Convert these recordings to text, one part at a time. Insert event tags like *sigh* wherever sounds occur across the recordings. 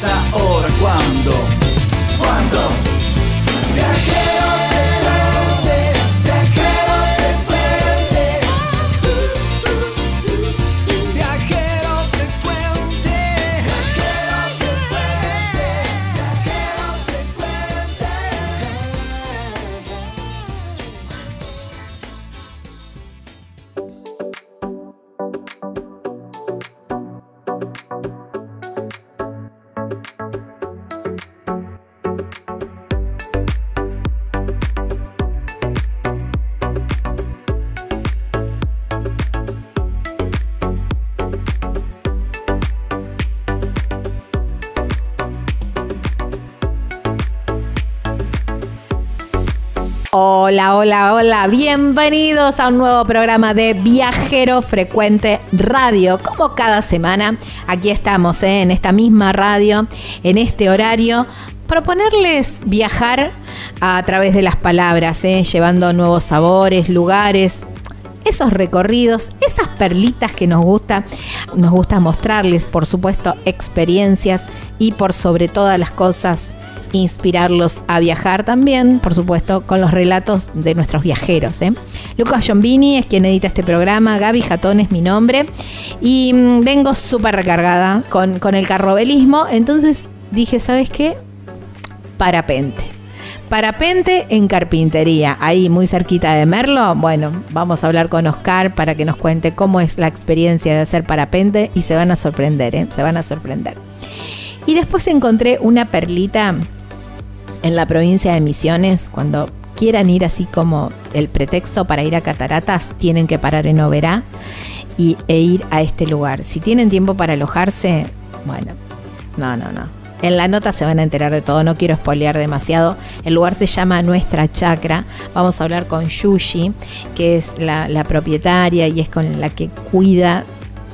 Si no es Hola, hola, hola, bienvenidos a un nuevo programa de Viajero Frecuente Radio. Como cada semana, aquí estamos ¿eh? en esta misma radio, en este horario, proponerles viajar a través de las palabras, ¿eh? llevando nuevos sabores, lugares, esos recorridos, esas perlitas que nos gusta, nos gusta mostrarles, por supuesto, experiencias y por sobre todas las cosas inspirarlos a viajar también, por supuesto, con los relatos de nuestros viajeros. ¿eh? Lucas Giombini es quien edita este programa, Gaby Jatón es mi nombre y mm, vengo súper recargada con, con el carrobelismo, entonces dije, ¿sabes qué? Parapente. Parapente en carpintería, ahí muy cerquita de Merlo. Bueno, vamos a hablar con Oscar para que nos cuente cómo es la experiencia de hacer parapente y se van a sorprender, ¿eh? se van a sorprender. Y después encontré una perlita en la provincia de Misiones, cuando quieran ir así como el pretexto para ir a Cataratas, tienen que parar en Oberá y, e ir a este lugar. Si tienen tiempo para alojarse, bueno, no, no, no. En la nota se van a enterar de todo, no quiero espolear demasiado. El lugar se llama Nuestra Chacra. Vamos a hablar con Yushi, que es la, la propietaria y es con la que cuida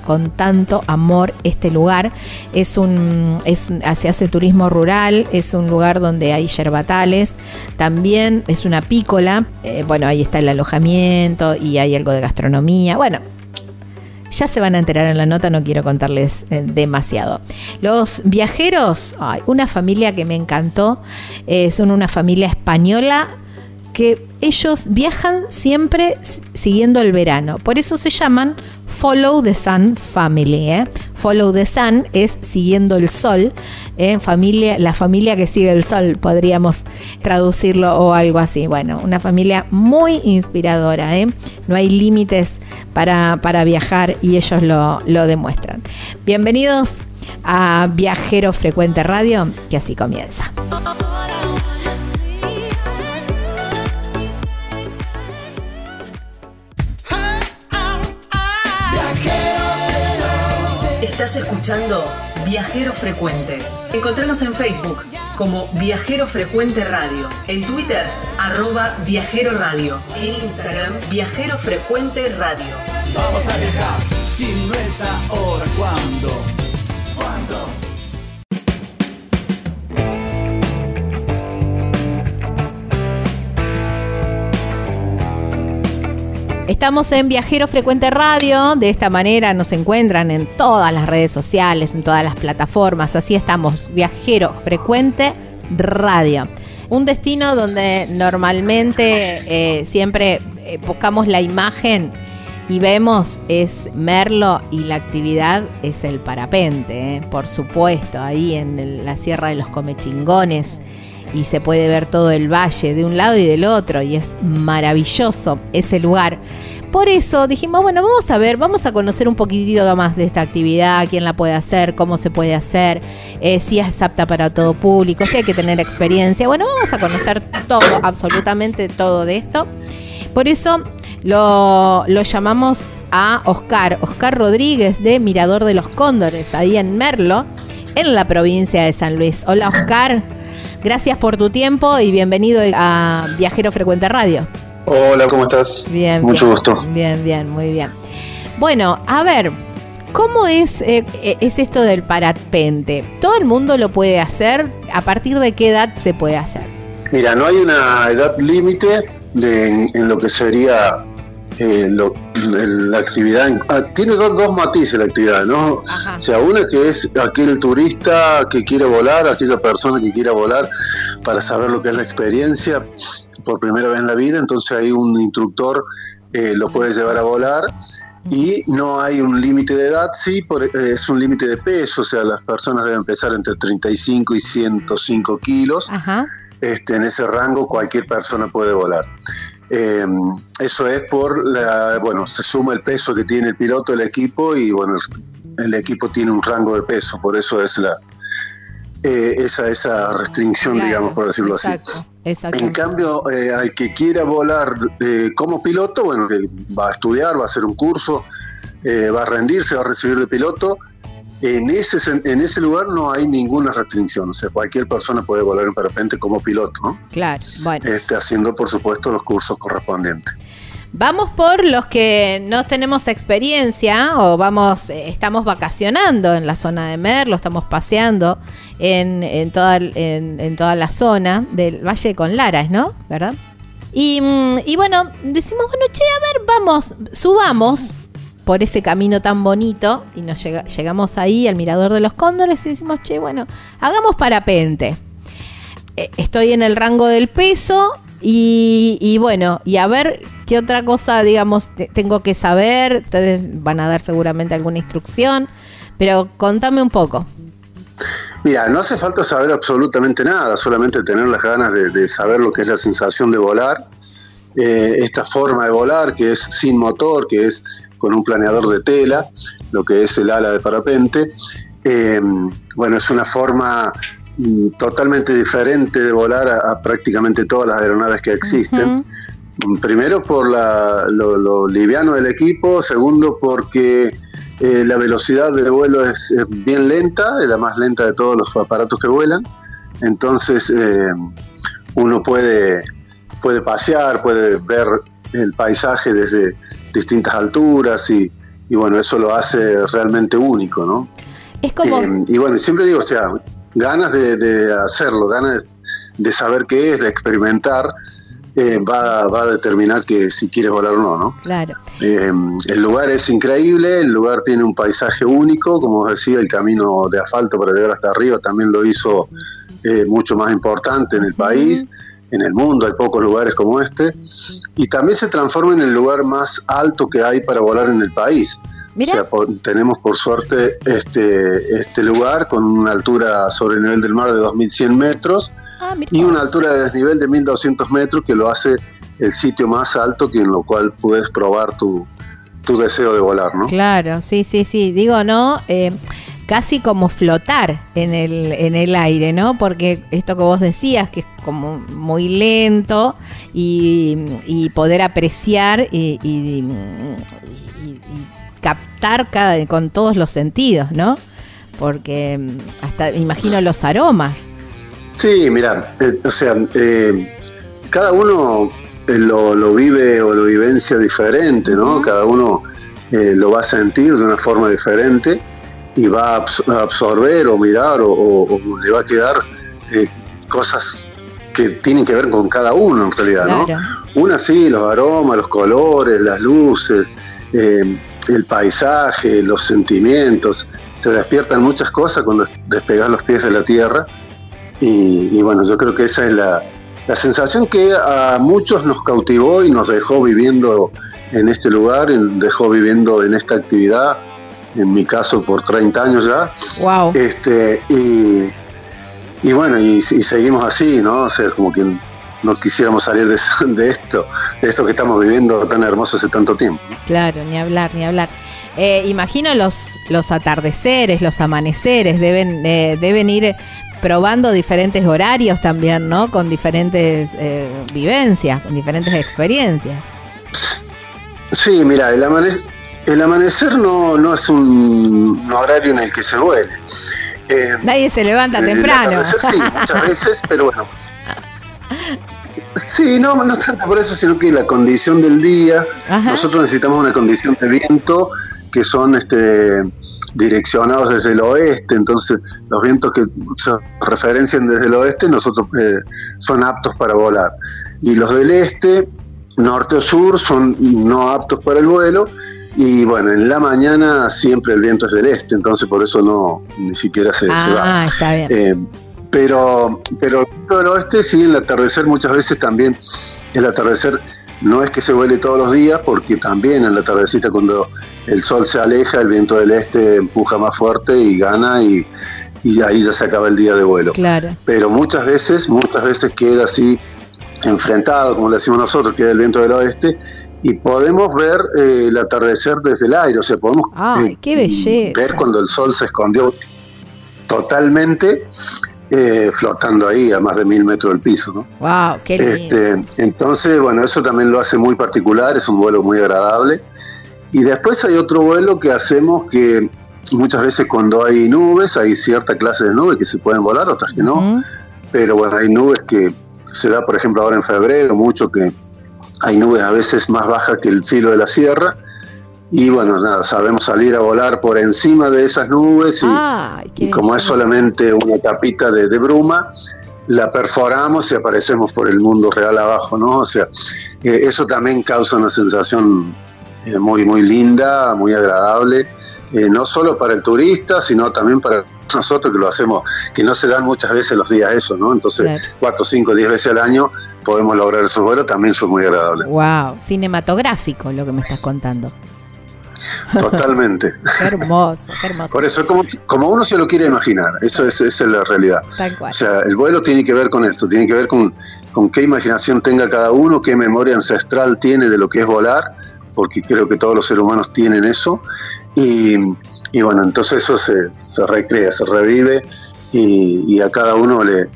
con tanto amor este lugar. Es un, es, se hace turismo rural, es un lugar donde hay yerbatales, también es una pícola, eh, bueno, ahí está el alojamiento y hay algo de gastronomía, bueno. Ya se van a enterar en la nota, no quiero contarles eh, demasiado. Los viajeros, ay, una familia que me encantó, eh, son una familia española que ellos viajan siempre siguiendo el verano. Por eso se llaman Follow the Sun Family. ¿eh? Follow the Sun es siguiendo el sol. ¿eh? Familia, la familia que sigue el sol, podríamos traducirlo o algo así. Bueno, una familia muy inspiradora. ¿eh? No hay límites para, para viajar y ellos lo, lo demuestran. Bienvenidos a Viajero Frecuente Radio, que así comienza. Estás escuchando Viajero Frecuente. Encontranos en Facebook como Viajero Frecuente Radio, en Twitter arroba Viajero Radio, en Instagram Viajero Frecuente Radio. Vamos a viajar, si no es ahora, ¿cuándo? ¿Cuándo? Estamos en Viajero Frecuente Radio, de esta manera nos encuentran en todas las redes sociales, en todas las plataformas, así estamos, Viajero Frecuente Radio. Un destino donde normalmente eh, siempre eh, buscamos la imagen y vemos es Merlo y la actividad es el parapente, eh, por supuesto, ahí en la Sierra de los Comechingones y se puede ver todo el valle de un lado y del otro y es maravilloso ese lugar. Por eso dijimos, bueno, vamos a ver, vamos a conocer un poquitito más de esta actividad, quién la puede hacer, cómo se puede hacer, eh, si es apta para todo público, si hay que tener experiencia. Bueno, vamos a conocer todo, absolutamente todo de esto. Por eso lo, lo llamamos a Oscar, Oscar Rodríguez de Mirador de los Cóndores, ahí en Merlo, en la provincia de San Luis. Hola Oscar, gracias por tu tiempo y bienvenido a Viajero Frecuente Radio. Hola, ¿cómo estás? Bien, Mucho bien. gusto. Bien, bien, muy bien. Bueno, a ver, ¿cómo es, eh, eh, es esto del parapente? ¿Todo el mundo lo puede hacer? ¿A partir de qué edad se puede hacer? Mira, no hay una edad límite en, en lo que sería eh, lo- la actividad. Ah, tiene dos, dos matices la actividad, ¿no? Ajá. O sea, una que es aquel turista que quiere volar, aquella persona que quiera volar para saber lo que es la experiencia por primera vez en la vida, entonces hay un instructor eh, lo puede llevar a volar y no hay un límite de edad, sí, por- eh, es un límite de peso, o sea, las personas deben pesar entre 35 y 105 kilos Ajá. este, en ese rango cualquier persona puede volar. Eh, eso es por, la, bueno, se suma el peso que tiene el piloto del equipo y bueno, el, el equipo tiene un rango de peso, por eso es la eh, esa, esa restricción, Claro, digamos, por decirlo exacto, así. Exacto. En cambio, eh, al que quiera volar eh, como piloto, bueno, que va a estudiar, va a hacer un curso, eh, va a rendirse, va a recibir de piloto. En ese, en ese lugar no hay ninguna restricción, o sea, cualquier persona puede volar en parapente como piloto, ¿no? Claro, bueno. Este, haciendo, por supuesto, los cursos correspondientes. Vamos por los que no tenemos experiencia o vamos, eh, estamos vacacionando en la zona de Merlo, estamos paseando en, en, toda, en, en toda la zona del Valle de Conlaras, ¿no? ¿Verdad? Y, mm, y bueno, decimos, bueno, che, a ver, vamos, subamos por ese camino tan bonito y nos llega- llegamos ahí al Mirador de los Cóndores y decimos, che, bueno, hagamos parapente. Eh, estoy en el rango del peso y, bueno, y a ver qué otra cosa, digamos, te- tengo que saber. Ustedes van a dar seguramente alguna instrucción, pero contame un poco. Mira, no hace falta saber absolutamente nada, solamente tener las ganas de, de saber lo que es la sensación de volar, eh, esta forma de volar que es sin motor, que es con un planeador de tela, lo que es el ala de parapente. Eh, bueno, es una forma mm, totalmente diferente de volar a, a prácticamente todas las aeronaves que existen. Ujú. Primero por la- lo, lo liviano del equipo, segundo porque eh, la velocidad de vuelo es, es bien lenta, es la más lenta de todos los aparatos que vuelan, entonces eh, uno puede, puede pasear, puede ver el paisaje desde distintas alturas y, y bueno, eso lo hace realmente único, ¿no? Es como, Eh, y bueno, siempre digo, o sea, ganas de, de hacerlo, ganas de saber qué es, de experimentar, eh, va, va a determinar que si quieres volar o no, ¿no? claro, Eh, el lugar es increíble, el lugar tiene un paisaje único, como os decía, el camino de asfalto para llegar hasta arriba también lo hizo mucho más importante en el país, en el mundo hay pocos lugares como este, y también se transforma en el lugar más alto que hay para volar en el país. Mira. O sea, por- tenemos por suerte este, este lugar con una altura sobre el nivel del mar de 2.100 metros ah, y una altura de desnivel de 1.200 metros que lo hace el sitio más alto que en lo cual puedes probar tu, tu deseo de volar, ¿no? Claro, sí, sí, sí. Digo, ¿no? Eh, casi como flotar en el, en el aire, ¿no? Porque esto que vos decías, que es como muy lento y, poder apreciar y, y, captar cada, con todos los sentidos, ¿no? Porque mm, hasta imagino los aromas. Sí, mira, eh, o sea, eh, cada uno eh, lo, vive o lo vivencia diferente, ¿no? Cada uno lo va a sentir de una forma diferente y va a, absorber o mirar o, le va a quedar eh, cosas que tienen que ver con cada uno en realidad, ¿no? Una sí, los aromas, los colores, las luces, eh, el paisaje, los sentimientos, se despiertan muchas cosas cuando despegas los pies de la tierra y, bueno, yo creo que esa es la, la sensación que a muchos nos cautivó y nos dejó viviendo en este lugar, dejó viviendo en esta actividad en mi caso por 30 años ya. Wow. Este, y, y bueno, y, seguimos así, ¿no? O sea, como que no quisiéramos salir de, esto, de esto que estamos viviendo tan hermoso hace tanto tiempo. Claro, ni hablar, ni hablar. Eh, imagino los, los atardeceres, los amaneceres, deben, eh, deben ir probando diferentes horarios también, ¿no? Con diferentes eh, vivencias, con diferentes experiencias. Sí, mira, el amanecer el amanecer no, no es un, horario en el que se vuele. Eh, Nadie se levanta temprano. sí, muchas veces, pero bueno. Sí, no, no tanto por eso, sino que la condición del día, nosotros necesitamos una condición de viento que son este, direccionados desde el oeste, entonces los vientos que se referencian desde el oeste nosotros eh, son aptos para volar. Y los del este, norte o sur, son no aptos para el vuelo y bueno, en la mañana siempre el viento es del este, entonces por eso no ni siquiera se, va. Ah, está bien. Eh, pero, pero el oeste sí, el atardecer muchas veces también, el atardecer no es que se vuele todos los días, porque también en la tardecita cuando el sol se aleja, el viento del este empuja más fuerte y gana y, y ahí ya se acaba el día de vuelo. Claro. Pero muchas veces, muchas veces queda así enfrentado, como le decimos nosotros, queda el viento del oeste, y podemos ver eh, el atardecer desde el aire, o sea, podemos eh, ver cuando el sol se escondió totalmente eh, flotando ahí a más de mil metros del piso. ¿no? ¡Wow! ¡Qué este, entonces, bueno, eso también lo hace muy particular, es un vuelo muy agradable. Y después hay otro vuelo que hacemos que muchas veces cuando hay nubes, hay cierta clase de nubes que se pueden volar, otras que no. Pero bueno, hay nubes que se da, por ejemplo, ahora en febrero, mucho que hay nubes a veces más bajas que el filo de la sierra. Y bueno, nada, sabemos salir a volar por encima de esas nubes y, como es solamente una capita de, bruma, la perforamos y aparecemos por el mundo real abajo, ¿no? O sea, eh, eso también causa una sensación eh, muy, muy linda, muy agradable, eh, no solo para el turista, sino también para nosotros que lo hacemos, que no se dan muchas veces los días eso, ¿no? Entonces, cuatro, cinco, diez veces al año podemos lograr esos vuelos, también son muy agradables. Wow, cinematográfico lo que me estás contando. Totalmente. *laughs* qué hermoso, qué hermoso. Por eso, como, como uno se lo quiere imaginar, eso es, esa es la realidad. Tal cual. O sea, el vuelo tiene que ver con esto, tiene que ver con, con qué imaginación tenga cada uno, qué memoria ancestral tiene de lo que es volar, porque creo que todos los seres humanos tienen eso. Y, y bueno, entonces eso se, se recrea, se revive y, y a cada uno le,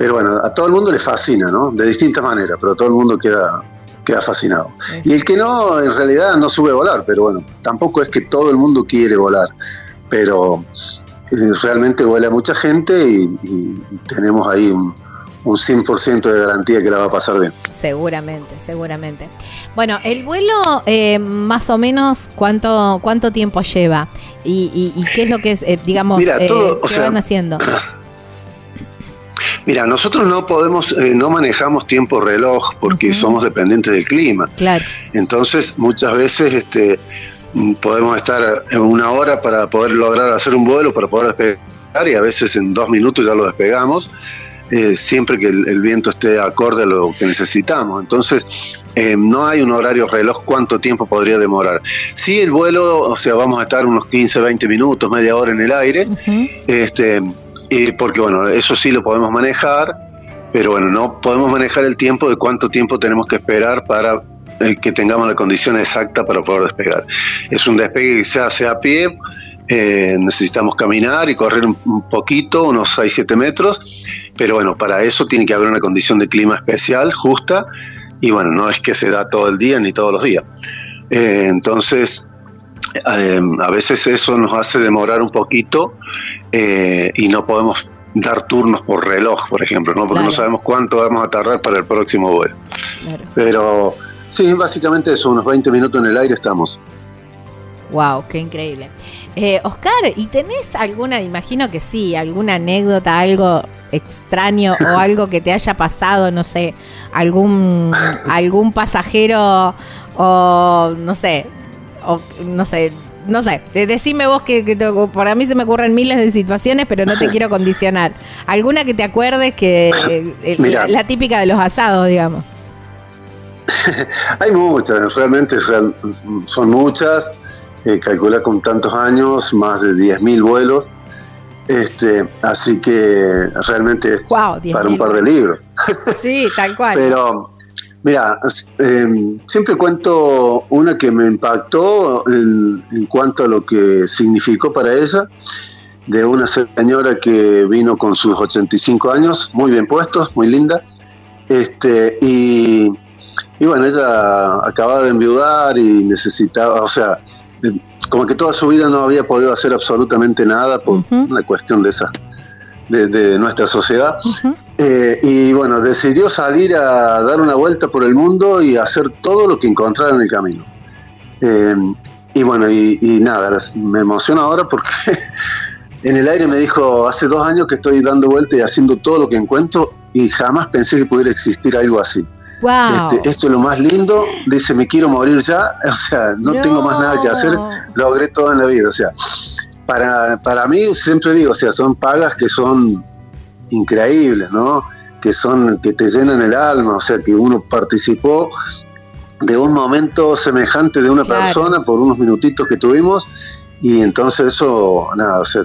pero bueno, a todo el mundo le fascina, ¿no? De distintas maneras, pero todo el mundo queda, queda fascinado. Y el que no, en realidad no sube a volar, pero bueno, tampoco es que todo el mundo quiere volar, pero eh, realmente vuela mucha gente y, tenemos ahí un, un 100% de garantía que la va a pasar bien. Seguramente, seguramente. Bueno, el vuelo eh, más o menos cuánto cuánto tiempo lleva y, qué es lo que es, eh, digamos, ¿qué van haciendo? *clears throat* Mira, nosotros no podemos, eh, no manejamos tiempo reloj porque somos dependientes del clima. Claro. Entonces, muchas veces este, mm, podemos estar en una hora para poder lograr hacer un vuelo, para poder despegar, y a veces en dos minutos ya lo despegamos. Eh, siempre que el, viento esté acorde a lo que necesitamos. Entonces, eh, no hay un horario reloj cuánto tiempo podría demorar. Si el vuelo, o sea, vamos a estar unos 15, 20 minutos, media hora en el aire, este, porque bueno, eso sí lo podemos manejar, pero bueno, no podemos manejar el tiempo de cuánto tiempo tenemos que esperar para eh, que tengamos la condición exacta para poder despegar. Es un despegue que se hace a pie, eh, necesitamos caminar y correr un, poquito, unos 6-7 metros, pero bueno, para eso tiene que haber una condición de clima especial, justa, y bueno, no es que se da todo el día ni todos los días. Eh, entonces, a veces eso nos hace demorar un poquito y no podemos dar turnos por reloj, por ejemplo, ¿no? porque no sabemos cuánto vamos a tardar para el próximo vuelo. Pero sí, básicamente eso, unos 20 minutos en el aire estamos. Wow, qué increíble. Eh, Oscar, ¿y tenés alguna, imagino que sí, alguna anécdota, algo extraño o *laughs* algo que te haya pasado, no sé, algún, algún pasajero o no sé, o no sé, no sé, decime vos que, que por mí se me ocurren miles de situaciones, pero no te *laughs* quiero condicionar. ¿Alguna que te acuerdes que eh, la típica de los asados, digamos? *laughs* Hay muchas, realmente son, muchas. Eh, calcula con tantos años, más de 10.000 vuelos. Este, así que realmente es para un par de libros. Sí, tal cual. *laughs* Pero Mira, em, siempre cuento una que me impactó en, cuanto a lo que significó para ella, de una señora que vino con sus 85 años, muy bien puestos, muy linda, este, y, bueno, ella acababa de enviudar y necesitaba, o sea, como que toda su vida no había podido hacer absolutamente nada por una cuestión de esa de, nuestra sociedad. Eh, y bueno, decidió salir a dar una vuelta por el mundo y hacer todo lo que encontrara en el camino. Eh, y bueno, y, nada, me emociona ahora porque *laughs* en el aire me dijo, hace dos años que estoy dando vuelta y haciendo todo lo que encuentro y jamás pensé que pudiera existir algo así. Este, esto es lo más lindo, dice, me quiero morir ya, *laughs* o sea, no, no, tengo más nada que hacer, logré todo en la vida, o sea, para, para mí siempre digo, o sea, son pagas que son increíbles, ¿no? Que son, que te llenan el alma, o sea, que uno participó de un momento semejante de una persona por unos minutitos que tuvimos y entonces eso, nada, o sea,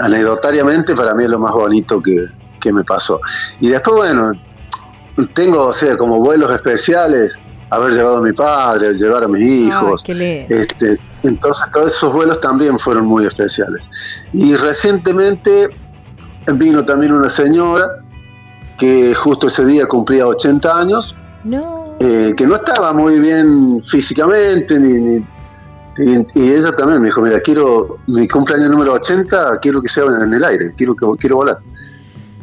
anecdotariamente para mí es lo más bonito que, que me pasó. Y después, bueno, tengo, o sea, como vuelos especiales, haber llevado a mi padre, llevar a mis hijos. este, entonces todos esos vuelos también fueron muy especiales. Y recientemente vino también una señora que justo ese día cumplía 80 años, eh, que no estaba muy bien físicamente, ni, y, ella también me dijo, mira, quiero mi cumpleaños número 80, quiero que sea en el aire, quiero, que, quiero volar.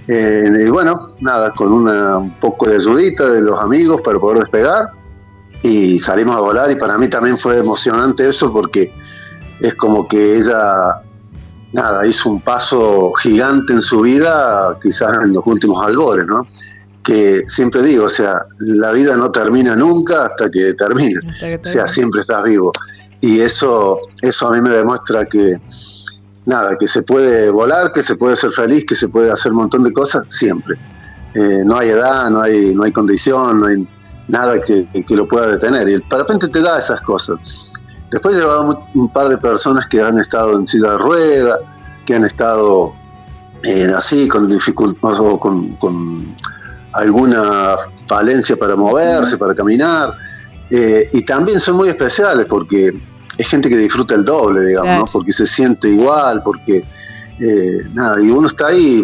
Eh, y bueno, nada, con una, un poco de ayudita de los amigos para poder despegar y salimos a volar y para mí también fue emocionante eso porque es como que ella nada hizo un paso gigante en su vida quizás en los últimos albores no que siempre digo o sea la vida no termina nunca hasta que termina. O sea siempre estás vivo. Y eso eso a mí me demuestra que nada que se puede volar que se puede ser feliz que se puede hacer un montón de cosas siempre. Eh, no hay edad no hay no hay condición no hay nada que, lo pueda detener. Y el parapente te da esas cosas. Después llevaba un par de personas que han estado en silla de rueda, que han estado eh, así, con dificultad o con, alguna falencia para moverse, para caminar. Eh, y también son muy especiales porque es gente que disfruta el doble, digamos, porque se siente igual, porque eh, nada, y uno está ahí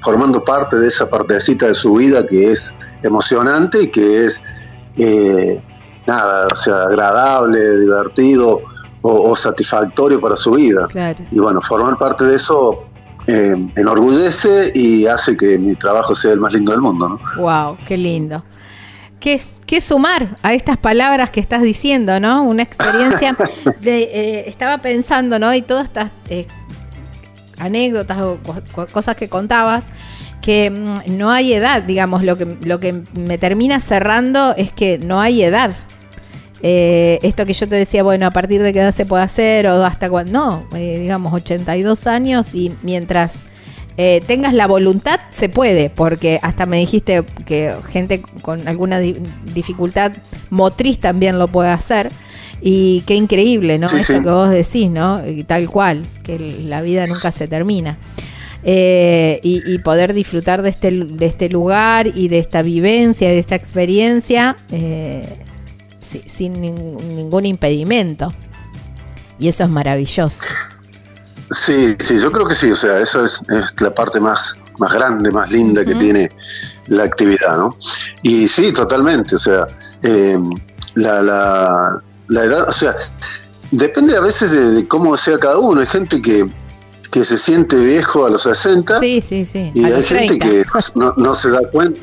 formando parte de esa partecita de su vida que es emocionante y que es eh, nada, o sea, agradable, divertido o, satisfactorio para su vida. Y bueno, formar parte de eso eh, enorgullece y hace que mi trabajo sea el más lindo del mundo. ¿no? Wow, qué lindo. ¿Qué, qué sumar a estas palabras que estás diciendo, ¿no? Una experiencia *laughs* de, eh, estaba pensando, ¿no? Y todas estas anécdotas o cosas que contabas, que mm, no hay edad, digamos, lo que, lo que me termina cerrando es que no hay edad. Eh, esto que yo te decía, bueno, a partir de qué edad se puede hacer o hasta cuando, no, eh, digamos 82 años y mientras eh, tengas la voluntad se puede, porque hasta me dijiste que gente con alguna dificultad motriz también lo puede hacer. Y qué increíble, ¿no? Esto que vos decís, ¿no? Y tal cual, que la vida nunca se termina. Eh, y, poder disfrutar de este, de este lugar y de esta vivencia, de esta experiencia, eh, sin ningún impedimento. Y eso es maravilloso. Sí, sí, yo creo que sí, o sea, eso es, la parte más, más grande, más linda que tiene la actividad, ¿no? Y sí, totalmente, o sea, eh, la, la, la, edad, o sea, depende a veces de, cómo sea cada uno, hay gente que, que se siente viejo a los 60 sí, sí, *laughs* sí. y hay gente que no, se da cuenta,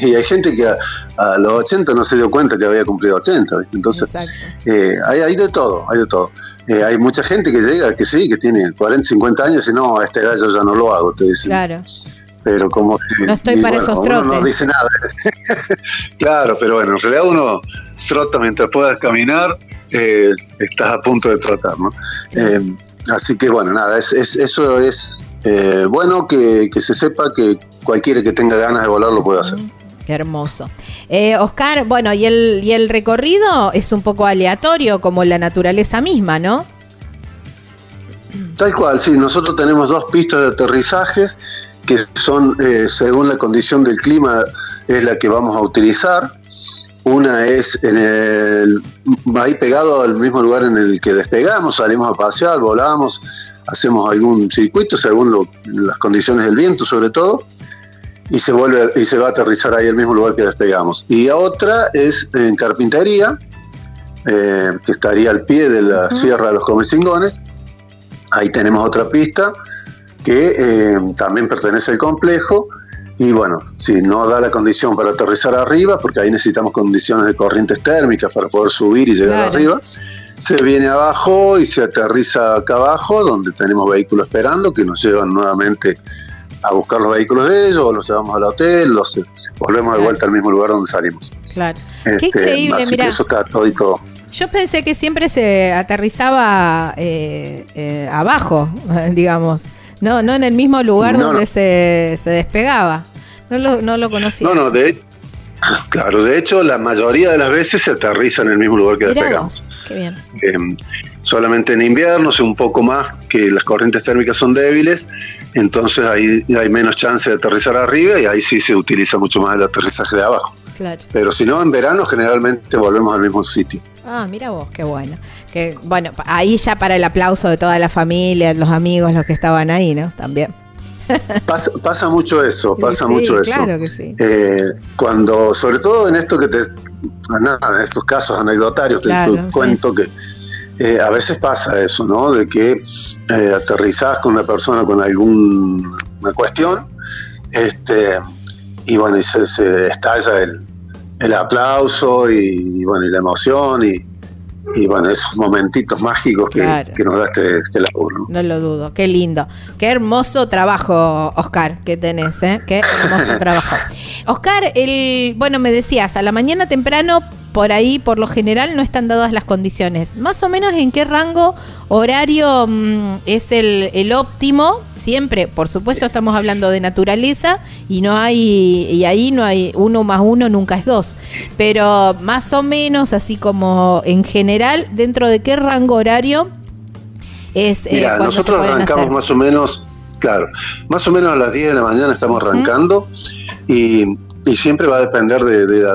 y hay gente que a, los 80 no se dio cuenta que había cumplido 80, entonces eh, hay, hay de todo, hay de todo. Eh, hay mucha gente que llega, que sí, que tiene 40, 50 años y no, a esta edad yo ya no lo hago, te dicen. Claro. Pero como no estoy para esos trotes. no dice nada. *laughs* claro, pero bueno, en realidad uno trota mientras puedas caminar, eh, estás a punto de trotar, ¿no? Eh, así que bueno, nada, es, eso es bueno que, que, se sepa que cualquiera que tenga ganas de volar lo puede hacer. Qué hermoso. Eh, Oscar, bueno, y el, y el recorrido es un poco aleatorio, como la naturaleza misma, ¿no? Tal cual, sí. Nosotros tenemos dos pistas de aterrizajes que son, eh, según la condición del clima, es la que vamos a utilizar. Una es en el, ahí pegado al mismo lugar en el que despegamos, salimos a pasear, volamos, hacemos algún circuito según las condiciones del viento sobre todo y se vuelve y se va a aterrizar ahí el mismo lugar que despegamos. Y otra es en carpintería, eh, que estaría al pie de la Sierra de los Comecingones. Ahí tenemos otra pista que eh, también pertenece al complejo. Y bueno, si no da la condición para aterrizar arriba, porque ahí necesitamos condiciones de corrientes térmicas para poder subir y llegar arriba, se viene abajo y se aterriza acá abajo, donde tenemos vehículos esperando que nos llevan nuevamente a buscar los vehículos de ellos, o los llevamos al hotel, los volvemos de vuelta al mismo lugar donde salimos. Claro. Qué este, increíble, mira. Eso está todo y todo. Yo pensé que siempre se aterrizaba eh, eh, abajo, *laughs* digamos. No, no en el mismo lugar donde Se, se, despegaba. No lo, no lo conocía. No, no, de Claro, de hecho, la mayoría de las veces se aterriza en el mismo lugar que despegamos. Qué bien. Em, solamente en invierno, un poco más que las corrientes térmicas son débiles, entonces ahí hay menos chance de aterrizar arriba y ahí sí se utiliza mucho más el aterrizaje de abajo. Pero si no, en verano generalmente volvemos al mismo sitio. Ah, mira vos, qué bueno. Que, bueno, ahí ya para el aplauso de toda la familia, los amigos, los que estaban ahí, ¿no? También. Pasa, mucho eso, *laughs* pasa mucho eso. Claro que sí. Eh, cuando, sobre todo en esto que te, nada, en estos casos anecdotarios que cuento que eh, a veces pasa eso, ¿no? De que eh, aterrizás con una persona con alguna cuestión, este, y bueno, y se, estalla el, el aplauso y, bueno, y la emoción y, y bueno, esos momentitos mágicos que, nos da este, este laburo. ¿no? lo dudo, qué lindo. Qué hermoso trabajo, Oscar, que tenés, ¿eh? Qué hermoso *laughs* trabajo. Oscar, el, bueno, me decías, a la mañana temprano por ahí, por lo general, no están dadas las condiciones. Más o menos en qué rango horario mm, es el, óptimo. Siempre, por supuesto, estamos hablando de naturaleza y no hay, y ahí no hay uno más uno nunca es dos. Pero más o menos, así como en general, dentro de qué rango horario es. Eh, Mira, nosotros arrancamos más o menos, claro, más o menos a las 10 de la mañana estamos arrancando y, siempre va a depender de, de,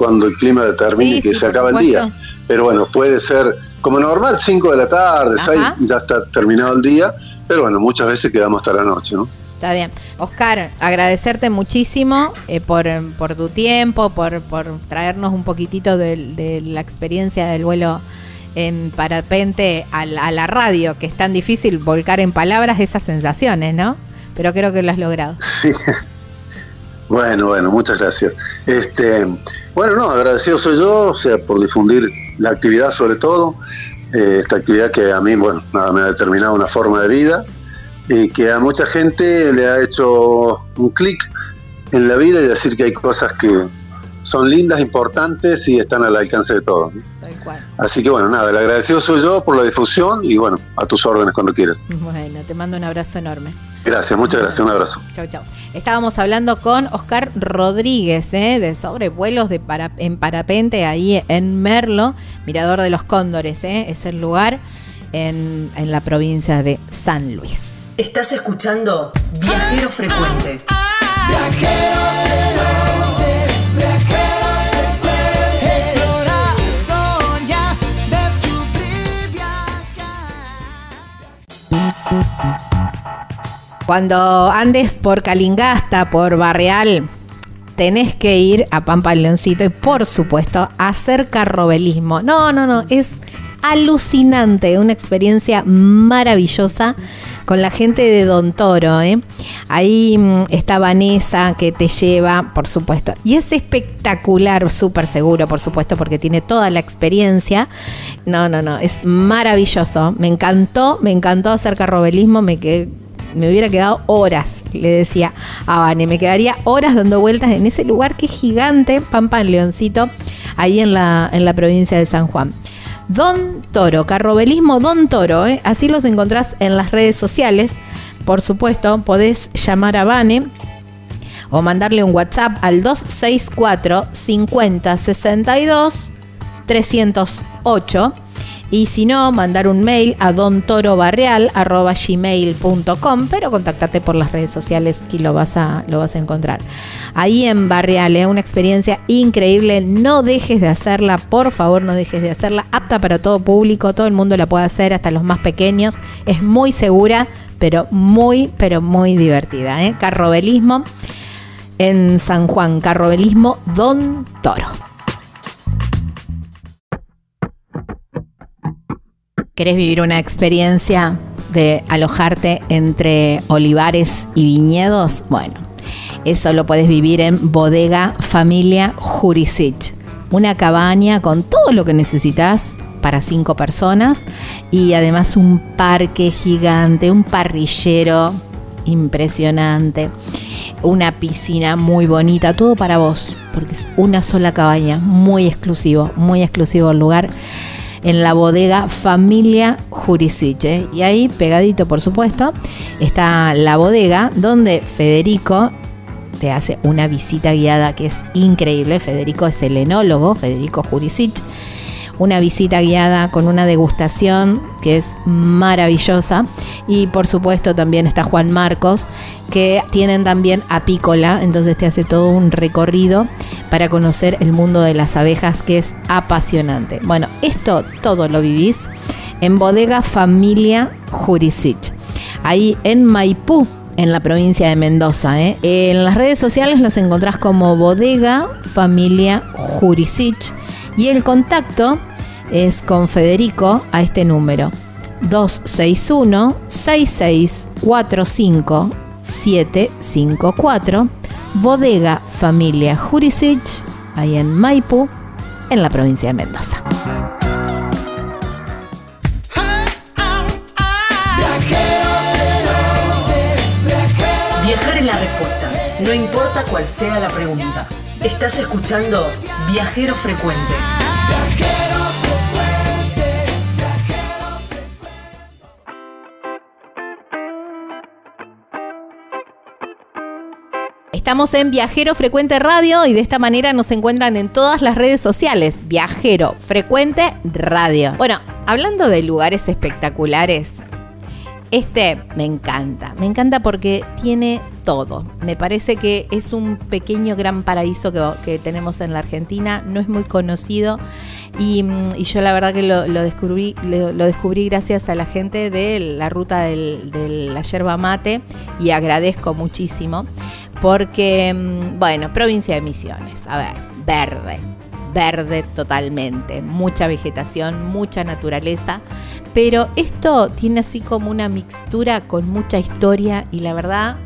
cuando el clima determine y que se acaba el día. Pero bueno, puede ser como normal, 5 de la tarde, 6, ya está terminado el día, pero bueno, muchas veces quedamos hasta la noche, ¿no? Está bien. Oscar, agradecerte muchísimo eh, por, por, tu tiempo, por, por traernos un poquitito de, la experiencia del vuelo en parapente a la, a la radio, que es tan difícil volcar en palabras esas sensaciones, ¿no? Pero creo que lo has logrado. Sí, bueno, bueno, muchas gracias. Este, bueno, no, agradecido soy yo, o sea, por difundir la actividad sobre todo, eh, esta actividad que a mí, bueno, nada, me ha determinado una forma de vida y que a mucha gente le ha hecho un clic en la vida y decir que hay cosas que, son lindas, importantes y están al alcance de todos. Así que bueno, nada, el agradecido soy yo por la difusión y bueno, a tus órdenes cuando quieras. Bueno, te mando un abrazo enorme. Gracias, muchas gracias, un abrazo. Chau, chau. Estábamos hablando con Oscar Rodríguez ¿eh? de sobrevuelos de en parapente ahí en Merlo, Mirador de los Cóndores, ¿eh? es el lugar en, en la provincia de San Luis. Estás escuchando Viajero Frecuente. Viajero Frecuente, Viajero Frecuente. Explorar, descubrir, viajar. Cuando andes por Calingasta, por Barreal, tenés que ir a Pampa Leoncito y por supuesto hacer carrobelismo. No, no, no, es alucinante, una experiencia maravillosa con la gente de Don Toro. ¿eh? Ahí mm, está Vanessa que te lleva, por supuesto. Y es espectacular, súper seguro, por supuesto, porque tiene toda la experiencia. No, no, no, es maravilloso. Me encantó, me encantó hacer carrobelismo, me quedé me hubiera quedado horas, le decía a Vane, me quedaría horas dando vueltas en ese lugar que es gigante, Pampa en Leoncito, ahí en la, en la provincia de San Juan. Don Toro, carrobelismo Don Toro, ¿eh? así los encontrás en las redes sociales. Por supuesto, podés llamar a Vane o mandarle un WhatsApp al 264 50 62 308 y si no, mandar un mail a dontorobarreal.gmail.com, pero contactate por las redes sociales que lo vas a, lo vas a encontrar. Ahí en Barreal, ¿eh? una experiencia increíble. No dejes de hacerla, por favor, no dejes de hacerla. Apta para todo público, todo el mundo la puede hacer, hasta los más pequeños. Es muy segura, pero muy, pero muy divertida. ¿eh? Carrobelismo en San Juan, Carrobelismo Don Toro. ¿Querés vivir una experiencia de alojarte entre olivares y viñedos? Bueno, eso lo puedes vivir en Bodega Familia Jurisic. Una cabaña con todo lo que necesitas para cinco personas y además un parque gigante, un parrillero impresionante, una piscina muy bonita, todo para vos, porque es una sola cabaña, muy exclusivo, muy exclusivo el lugar en la bodega Familia Jurisiche. Y ahí, pegadito por supuesto, está la bodega donde Federico te hace una visita guiada que es increíble. Federico es el enólogo, Federico Jurisic una visita guiada con una degustación que es maravillosa. Y por supuesto también está Juan Marcos, que tienen también apícola, entonces te hace todo un recorrido para conocer el mundo de las abejas que es apasionante. Bueno, esto todo lo vivís en Bodega Familia Jurisic. Ahí en Maipú, en la provincia de Mendoza. ¿eh? En las redes sociales los encontrás como Bodega Familia Jurisic y el contacto es con Federico a este número 261 6645 754 Bodega Familia Jurisic, ahí en Maipú, en la provincia de Mendoza. Viajar es la respuesta, no importa cuál sea la pregunta. Estás escuchando Viajero Frecuente. Estamos en Viajero Frecuente Radio y de esta manera nos encuentran en todas las redes sociales. Viajero Frecuente Radio. Bueno, hablando de lugares espectaculares, este me encanta. Me encanta porque tiene todo. Me parece que es un pequeño gran paraíso que, tenemos en la Argentina. No es muy conocido. Y, yo la verdad que lo, descubrí, lo, descubrí gracias a la gente de la ruta de la yerba mate y agradezco muchísimo porque, mm, bueno, provincia de Misiones, a ver, verde, verde totalmente, mucha vegetación, mucha naturaleza, pero esto tiene así como una mixtura con mucha historia y la verdad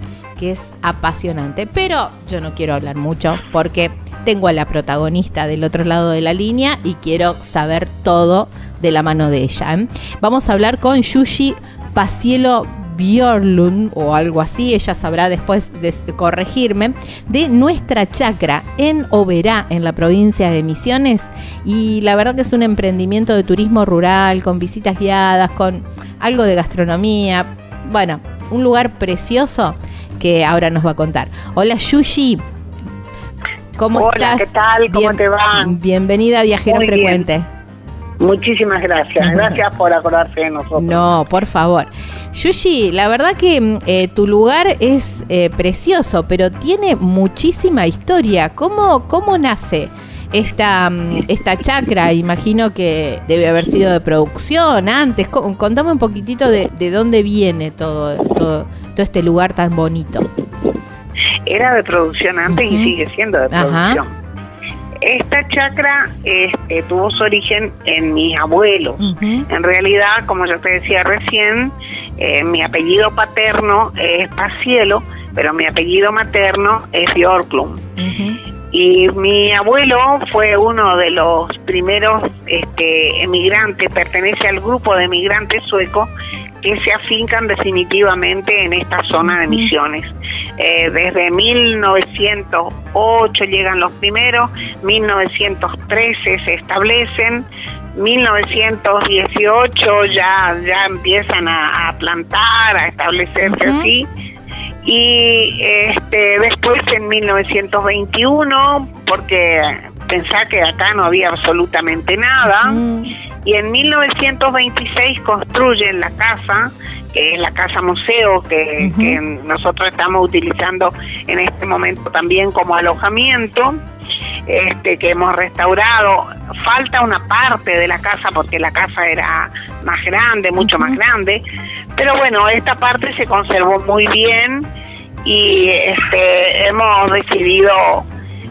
es apasionante. Pero yo no quiero hablar mucho porque tengo a la protagonista del otro lado de la línea y quiero saber todo de la mano de ella. ¿eh? Vamos a hablar con Yushi Pacielo Björlund o algo así, ella sabrá después de corregirme, de nuestra chacra en Oberá, en la provincia de Misiones. Y la verdad que es un emprendimiento de turismo rural, con visitas guiadas, con algo de gastronomía. Bueno, un lugar precioso que ahora nos va a contar. Hola Yushi. ¿Cómo Hola, ¿qué tal? ¿Cómo te va? Bienvenida a Viajero Frecuente. Muchísimas gracias. *laughs* Gracias por acordarse de nosotros. No, por favor. Yushi, la verdad que eh, tu lugar es eh, precioso, pero tiene muchísima historia. ¿Cómo, cómo nace esta, mm, esta chacra, imagino que debe haber sido de producción antes. Co- Contame un poquitito de, de dónde viene todo, todo, todo este lugar tan bonito. Era de producción antes y sigue siendo de Ajá. producción. Esta chacra este, tuvo su origen en mis abuelos. En realidad, como yo te decía recién, eh, mi apellido paterno es Pacielo, pero mi apellido materno es Björklund. ujú, Y mi abuelo fue uno de los primeros este, emigrantes, pertenece al grupo de emigrantes suecos que se afincan definitivamente en esta zona de. Misiones. Eh, desde 1908 llegan los primeros, 1913 se establecen, 1918 ya, ya empiezan a, a plantar, a establecerse Ujú. así. Y este, después en 1921, porque pensá que acá no había absolutamente nada, ujú. y en 1926 construyen la casa, que es la casa museo que, nosotros estamos utilizando en este momento también como alojamiento, este que hemos restaurado. Falta una parte de la casa porque la casa era más grande, mucho más grande, pero bueno, esta parte se conservó muy bien y este hemos decidido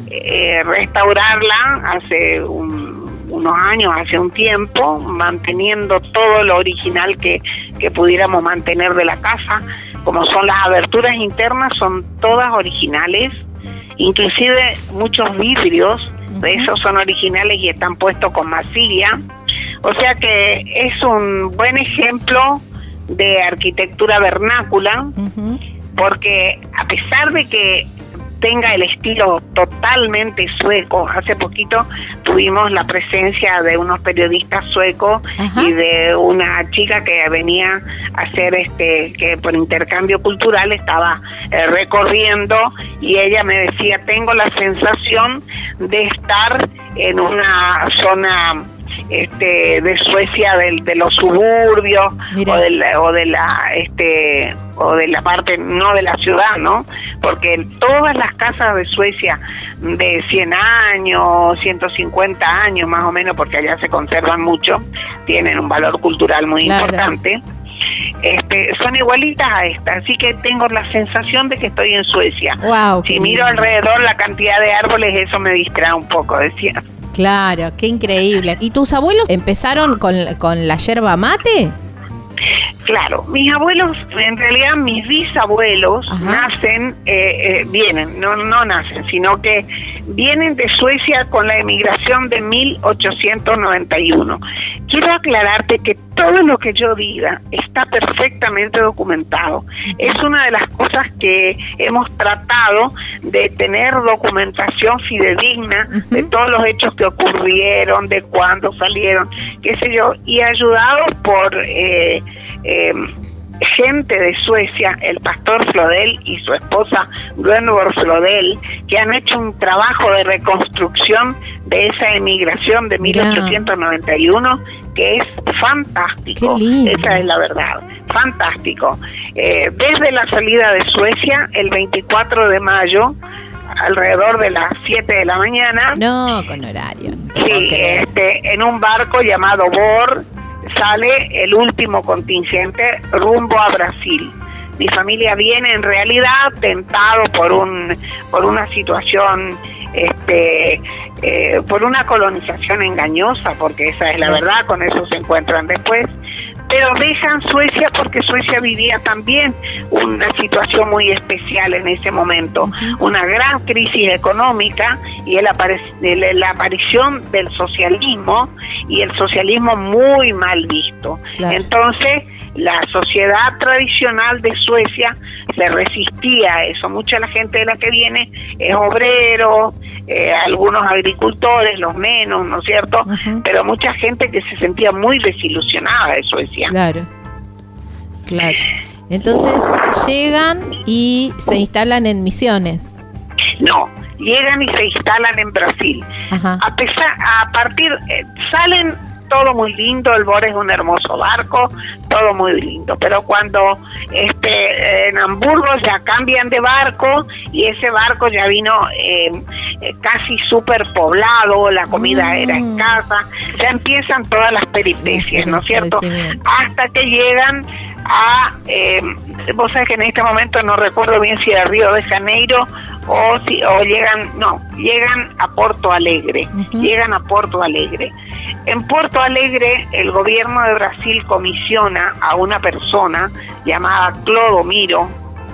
eh, restaurarla hace un- unos años, hace un tiempo, manteniendo todo lo original que, que pudiéramos mantener de la casa, como son las aberturas internas, son todas originales, inclusive muchos vidrios, de esos son originales y están puestos con masilla, o sea que es un buen ejemplo de arquitectura vernácula, porque a pesar de que tenga el estilo totalmente sueco, hace poquito tuvimos la presencia de unos periodistas suecos Ajá. y de una chica que venía a hacer este que por intercambio cultural estaba eh, recorriendo y ella me decía tengo la sensación de estar en una zona este de Suecia del- de, los suburbios Mira. o de la, o de la este o de la parte no de la ciudad no porque todas las casas de Suecia de 100 años 150 años más o menos porque allá se conservan mucho tienen un valor cultural muy Claro. importante este, son igualitas a esta, así que tengo la sensación de que estoy en Suecia. Wow, Si miro lindo. alrededor la cantidad de árboles, eso me distrae un poco, decía. Claro, qué increíble. ¿Y tus abuelos empezaron con, con la yerba mate? Claro, mis abuelos, en realidad mis bisabuelos Ajá. nacen, eh, eh, vienen, no, no nacen, sino que vienen de Suecia con la emigración de 1891. Quiero aclararte que todo lo que yo diga está perfectamente documentado. Es una de las cosas que hemos tratado de tener documentación fidedigna de todos los hechos que ocurrieron, de cuándo salieron, qué sé yo, y ayudados por eh, eh, gente de Suecia, el pastor Flodel y su esposa Gunvor Flodel, que han hecho un trabajo de reconstrucción de esa emigración de Mirá. 1891 que es fantástico. Esa es la verdad, fantástico. Eh, desde la salida de Suecia, el 24 de mayo, alrededor de las 7 de la mañana, No, con horario. no Sí, este, en un barco llamado Bor sale el último contingente rumbo a Brasil. Mi familia viene en realidad tentado por un por una situación este eh, por una colonización engañosa porque esa es la verdad con eso se encuentran después pero dejan Suecia porque Suecia vivía también una situación muy especial en ese momento, una gran crisis económica y el apare- la aparición del socialismo y el socialismo muy mal visto. Claro. Entonces, la sociedad tradicional de Suecia se resistía a eso. Mucha de la gente de la que viene es obrero, eh, algunos agricultores, los menos, ¿no es cierto? Pero mucha gente que se sentía muy desilusionada de Suecia. Claro. Claro. Entonces llegan y se instalan en misiones. No, llegan y se instalan en Brasil. Ajá. A pesar, a partir, eh, salen todo muy lindo, el Bor es un hermoso barco, todo muy lindo, pero cuando este en Hamburgo ya cambian de barco y ese barco ya vino eh, eh, casi súper poblado, la comida Mm. era escasa, ya empiezan todas las peripecias, ¿no es cierto? Hasta que llegan a, eh, vos sabés que en este momento no recuerdo bien si a Río de Janeiro o si o llegan, no, llegan a Porto Alegre, llegan a Porto Alegre. En Porto Alegre el gobierno de Brasil comisiona a una persona llamada Clodomiro,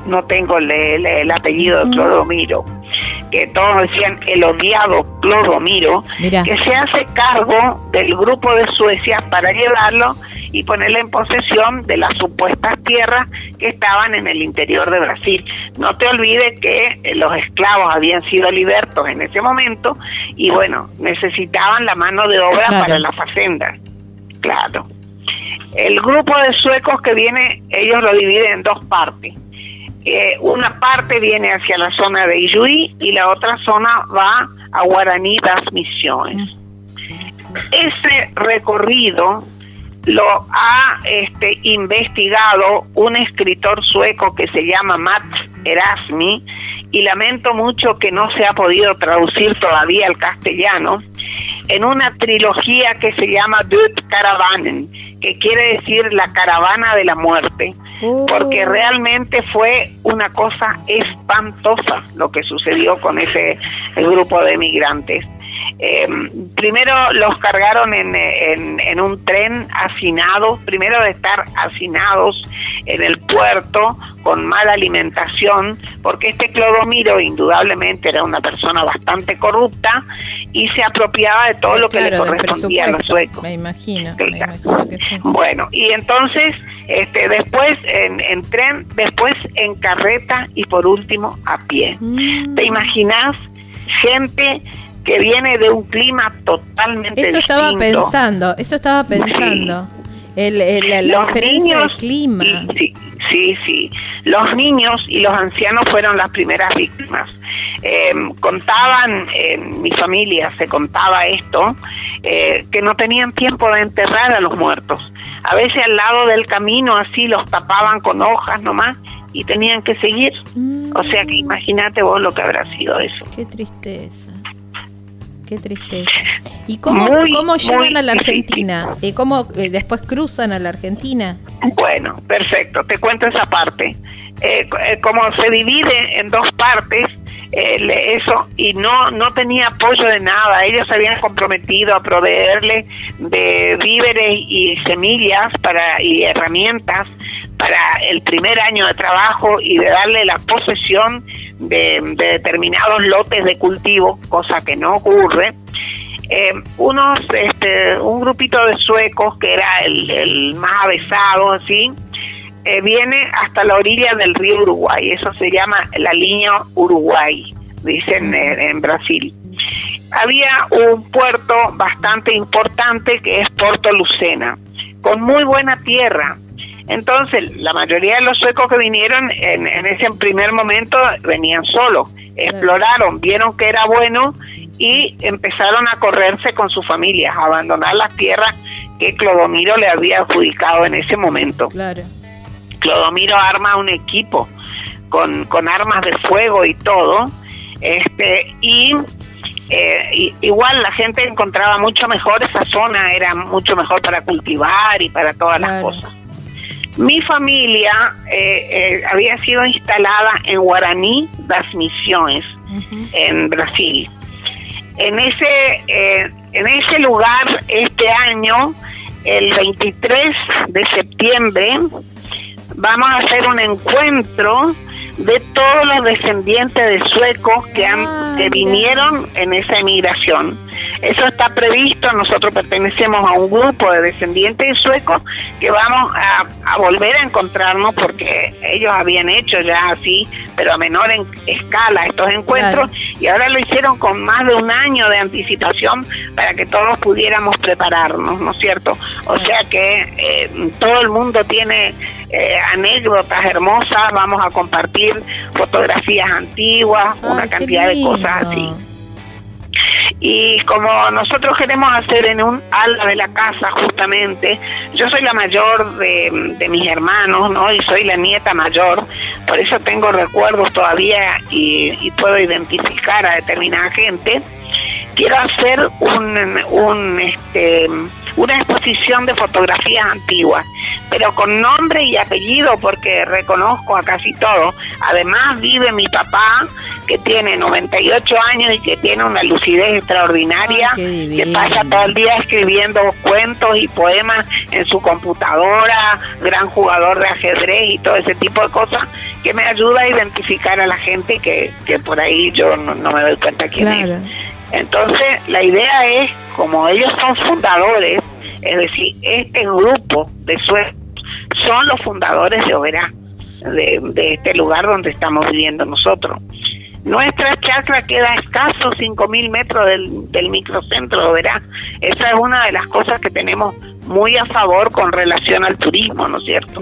no tengo el, el- el apellido de Clodomiro, que todos decían el odiado Clodomiro, Mira. que se hace cargo del grupo de Suecia para llevarlo y ponerle en posesión de las supuestas tierras que estaban en el interior de Brasil. No te olvides que eh, los esclavos habían sido libertos en ese momento y bueno, necesitaban la mano de obra Claro. para las haciendas. Claro. El grupo de suecos que viene, ellos lo dividen en dos partes. Eh, una parte viene hacia la zona de Ijuí y la otra zona va a Guaraní das Misiones. Ese recorrido lo ha este, investigado un escritor sueco que se llama Mats Erasmi y lamento mucho que no se ha podido traducir todavía al castellano en una trilogía que se llama Död Caravanen, que quiere decir la caravana de la muerte, Uh. porque realmente fue una cosa espantosa lo que sucedió con ese grupo de migrantes. Eh, primero los cargaron en, en, en un tren hacinados, primero de estar hacinados en el puerto con mala alimentación, porque este Clodomiro indudablemente era una persona bastante corrupta y se apropiaba de todo Eh, lo que claro, le correspondía a los suecos. Me imagino, me Claro. imagino que sí. Bueno, y entonces, este, después en, en tren, después en carreta y por último a pie. Mm. ¿Te imaginas gente que viene de un clima totalmente Eso estaba pensando, eso estaba pensando. El, el- la, diferencia niños de clima. sí, sí, sí. Los niños y los ancianos fueron las primeras víctimas. Eh, contaban, en mi familia se contaba esto, eh, que no tenían tiempo de enterrar a los muertos. A veces al lado del camino así los tapaban con hojas nomás y tenían que seguir. Mm, O sea que imagínate vos lo que habrá sido eso. Qué tristeza. Qué tristeza. ¿Y cómo, Muy, cómo llegan a la. Argentina? ¿Y cómo eh, después cruzan a la Argentina? Bueno, perfecto, te cuento esa parte. Eh, eh, como se divide en dos partes, eh, eso, y no, no tenía apoyo de nada, ellos se habían comprometido a proveerle de víveres y semillas para, y herramientas para el primer año de trabajo y de darle la posesión de, de determinados lotes de cultivo, cosa que no ocurre. Eh, unos, este, un grupito de suecos que era el, el más avesado, así, eh, viene hasta la orilla del río Uruguay. Eso se llama la línea Uruguay, dicen eh, en Brasil. Había un puerto bastante importante que es Porto Lucena, con muy buena tierra. Entonces, la mayoría de los suecos que vinieron en, en ese primer momento venían solos, exploraron, vieron que era bueno y empezaron a correrse con sus familias, a abandonar las tierras que Clodomiro le había adjudicado en ese momento. Claro. Clodomiro arma un equipo con, con armas de fuego y todo, este y, eh, igual la gente encontraba mucho mejor esa zona, era mucho mejor para cultivar y para todas las cosas. Mi familia eh, eh, había sido instalada en Guaraní das Misiones, en Brasil. En ese, eh, en ese lugar, este año, el 23 de septiembre, vamos a hacer un encuentro de todos los descendientes de suecos que, han, Ah, que mira. vinieron en esa emigración. Eso está previsto, nosotros pertenecemos a un grupo de descendientes suecos que vamos a, a volver a encontrarnos porque ellos habían hecho ya así, pero a menor en- escala estos encuentros. Y ahora lo hicieron con más de un año de anticipación para que todos pudiéramos prepararnos, ¿no es cierto? O sea que eh, todo el mundo tiene eh, anécdotas hermosas, vamos a compartir fotografías antiguas, una Ay, cantidad de cosas así. Y como nosotros queremos hacer en un ala de la casa justamente, yo soy la mayor de, mis hermanos, ¿no? Y soy la nieta mayor, por eso tengo recuerdos todavía y, y puedo identificar a determinada gente, quiero hacer un, un este, una exposición de fotografías antiguas, pero con nombre y apellido porque reconozco a casi todo. Además vive mi papá, que tiene 98 años y que tiene una lucidez extraordinaria, que pasa todo el día escribiendo cuentos y poemas en su computadora, gran jugador de ajedrez y todo ese tipo de cosas, que me ayuda a identificar a la gente que, que por ahí yo no, me doy cuenta quién es. Entonces, la idea es, como ellos son fundadores, es decir, este grupo de sueños son los fundadores de Oberá, de, este lugar donde estamos viviendo nosotros. Nuestra chacra queda a escasos 5.000 metros del, del microcentro de Oberá. Esa es una de las cosas que tenemos muy a favor con relación al turismo, ¿no es cierto?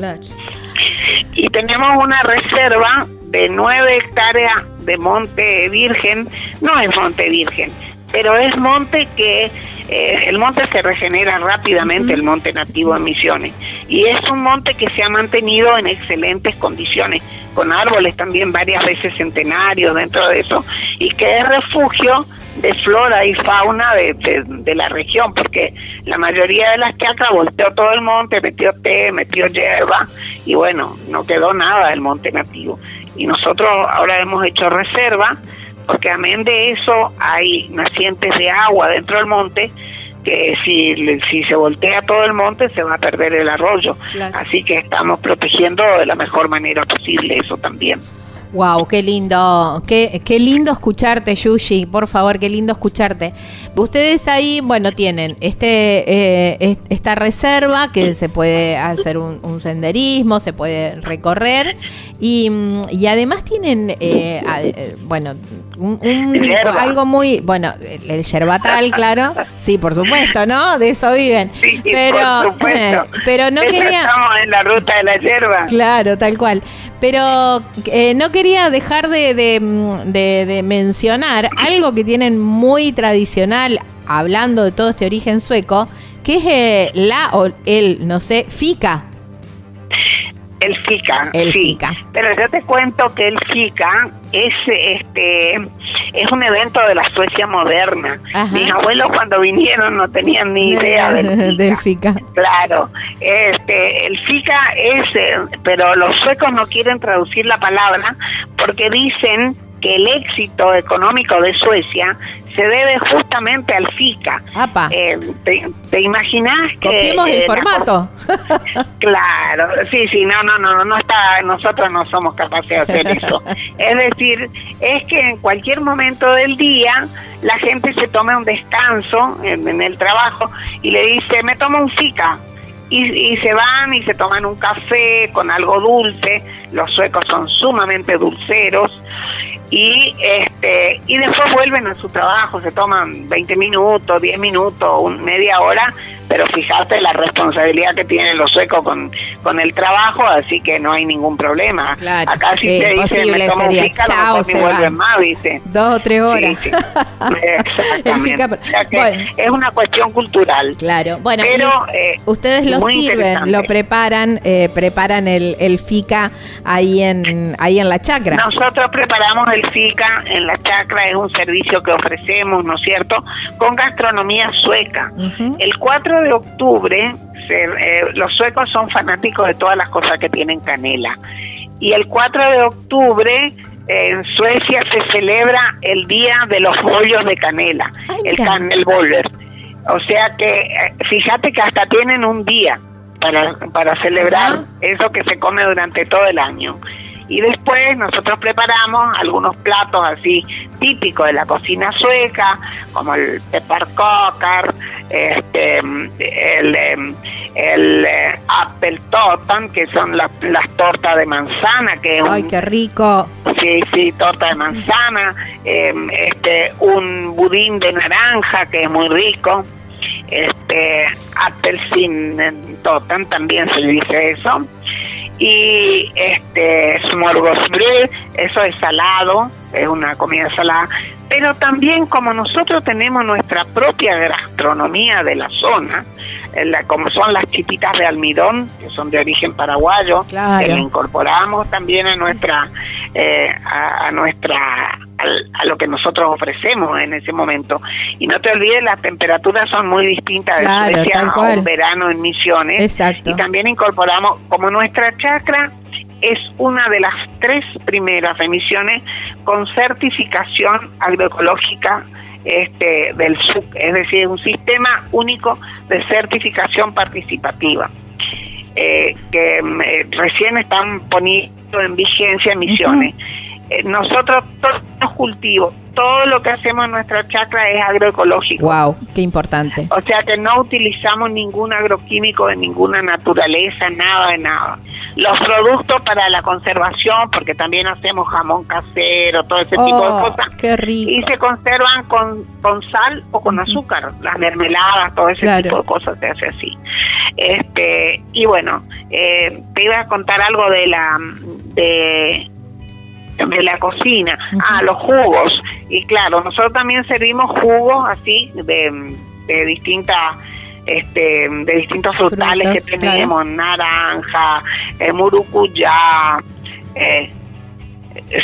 Y tenemos una reserva de 9 hectáreas de monte virgen, no es monte virgen, pero es monte que eh, el monte se regenera rápidamente, el monte nativo de Misiones, y es un monte que se ha mantenido en excelentes condiciones, con árboles también varias veces centenarios dentro de eso, y que es refugio de flora y fauna de, de, la región, porque la mayoría de las chacras volteó todo el monte, metió té, metió hierba, y bueno, no quedó nada del monte nativo. Y nosotros ahora hemos hecho reserva porque amén de eso hay nacientes de agua dentro del monte que si, si se voltea todo el monte se va a perder el arroyo. Así que estamos protegiendo de la mejor manera posible eso también. Wow, qué lindo, qué, qué lindo escucharte, Yushi, por favor, qué lindo escucharte. Ustedes ahí, bueno, tienen este eh, esta reserva que se puede hacer un, senderismo, se puede recorrer y, además tienen, eh, eh, bueno, algo muy, bueno, el yerbatal, claro, sí, por supuesto, ¿no? De eso viven. Sí, pero, *laughs* pero no quería. Estamos en la ruta de la yerba. Claro, tal cual. Pero no quería dejar de, mencionar algo que tienen muy tradicional, hablando de todo este origen sueco, que es eh, la o el, no sé, FICA. El FICA, el sí. FICA. Pero yo te cuento que el FICA es este es un evento de la Suecia moderna. Mis abuelos cuando vinieron no tenían ni idea *laughs* del FICA. Claro, este el FICA es, eh, pero los suecos no quieren traducir la palabra porque dicen que el éxito económico de Suecia se debe justamente al FICA. Eh, te, te, imaginas que... Copiemos el formato. *laughs* claro, sí, sí, no, no, no, no está, nosotros no somos capaces de hacer eso. *laughs* es decir, es que en cualquier momento del día la gente se tome un descanso en, en el trabajo y le dice, me tomo un FICA. Y, y, se van y se toman un café con algo dulce. Los suecos son sumamente dulceros y este y después vuelven a su trabajo, se toman 20 minutos, 10 minutos, media hora, pero fíjate la responsabilidad que tienen los suecos con, con el trabajo, así que no hay ningún problema. Acá si te dicen, me tomo sería, chao, se vuelven más, ¿viste? Dos o tres horas. *laughs* Exactamente. Es una cuestión cultural. Claro, bueno, pero eh, ustedes lo sirven, lo preparan, eh, preparan el, el FICA ahí en, ahí en la chacra. Nosotros preparamos el el en la chacra es un servicio que ofrecemos, ¿no es cierto?, con gastronomía sueca. El 4 de octubre, eh, los suecos son fanáticos de todas las cosas que tienen canela. Y el 4 de octubre en Suecia se celebra el Día de los Bollos de Canela, el Canelboller. O sea que, eh, fíjate que hasta tienen un día para, para celebrar eso que se come durante todo el año. Y después nosotros preparamos algunos platos así típicos de la cocina sueca, como el pepperkakar, este, el, em, el eh, appeltotan, que son las, tortas de manzana, que ¡Ay, qué rico! Sí, sí, torta de manzana, em, este, un budín de naranja, que es muy rico, este, appelsin totan, también se dice eso, y este smorgasbord, eso es salado, es una comida salada, pero también como nosotros tenemos nuestra propia gastronomía de la zona, como son las chipitas de almidón, que son de origen paraguayo, que le incorporamos también a nuestra, eh, a, nuestra, a, lo que nosotros ofrecemos en ese momento. Y no te olvides, las temperaturas son muy distintas de Suecia a un verano en Misiones. Exacto. Y también incorporamos, como nuestra chacra es una de las tres primeras emisiones con certificación agroecológica este, del SUC, es decir, un sistema único de certificación participativa. Eh, que mm, eh, recién están poniendo en vigencia emisiones. Eh, nosotros todos los cultivos, todo lo que hacemos en nuestra chacra es agroecológico. Wow, qué importante. O sea que no utilizamos ningún agroquímico de ninguna naturaleza, nada de nada. Los productos para la conservación, porque también hacemos jamón casero, todo ese tipo de oh, cosas. Qué rico. Y se conservan con, con sal o con azúcar, las mermeladas, todo ese tipo de cosas se hace así. Este, y bueno, eh, te iba a contar algo de la de de la cocina. Ah, los jugos. Y claro, nosotros también servimos jugos así de, de distintas este, de distintos frutales que tenemos, naranja, eh, murucuyá, eh,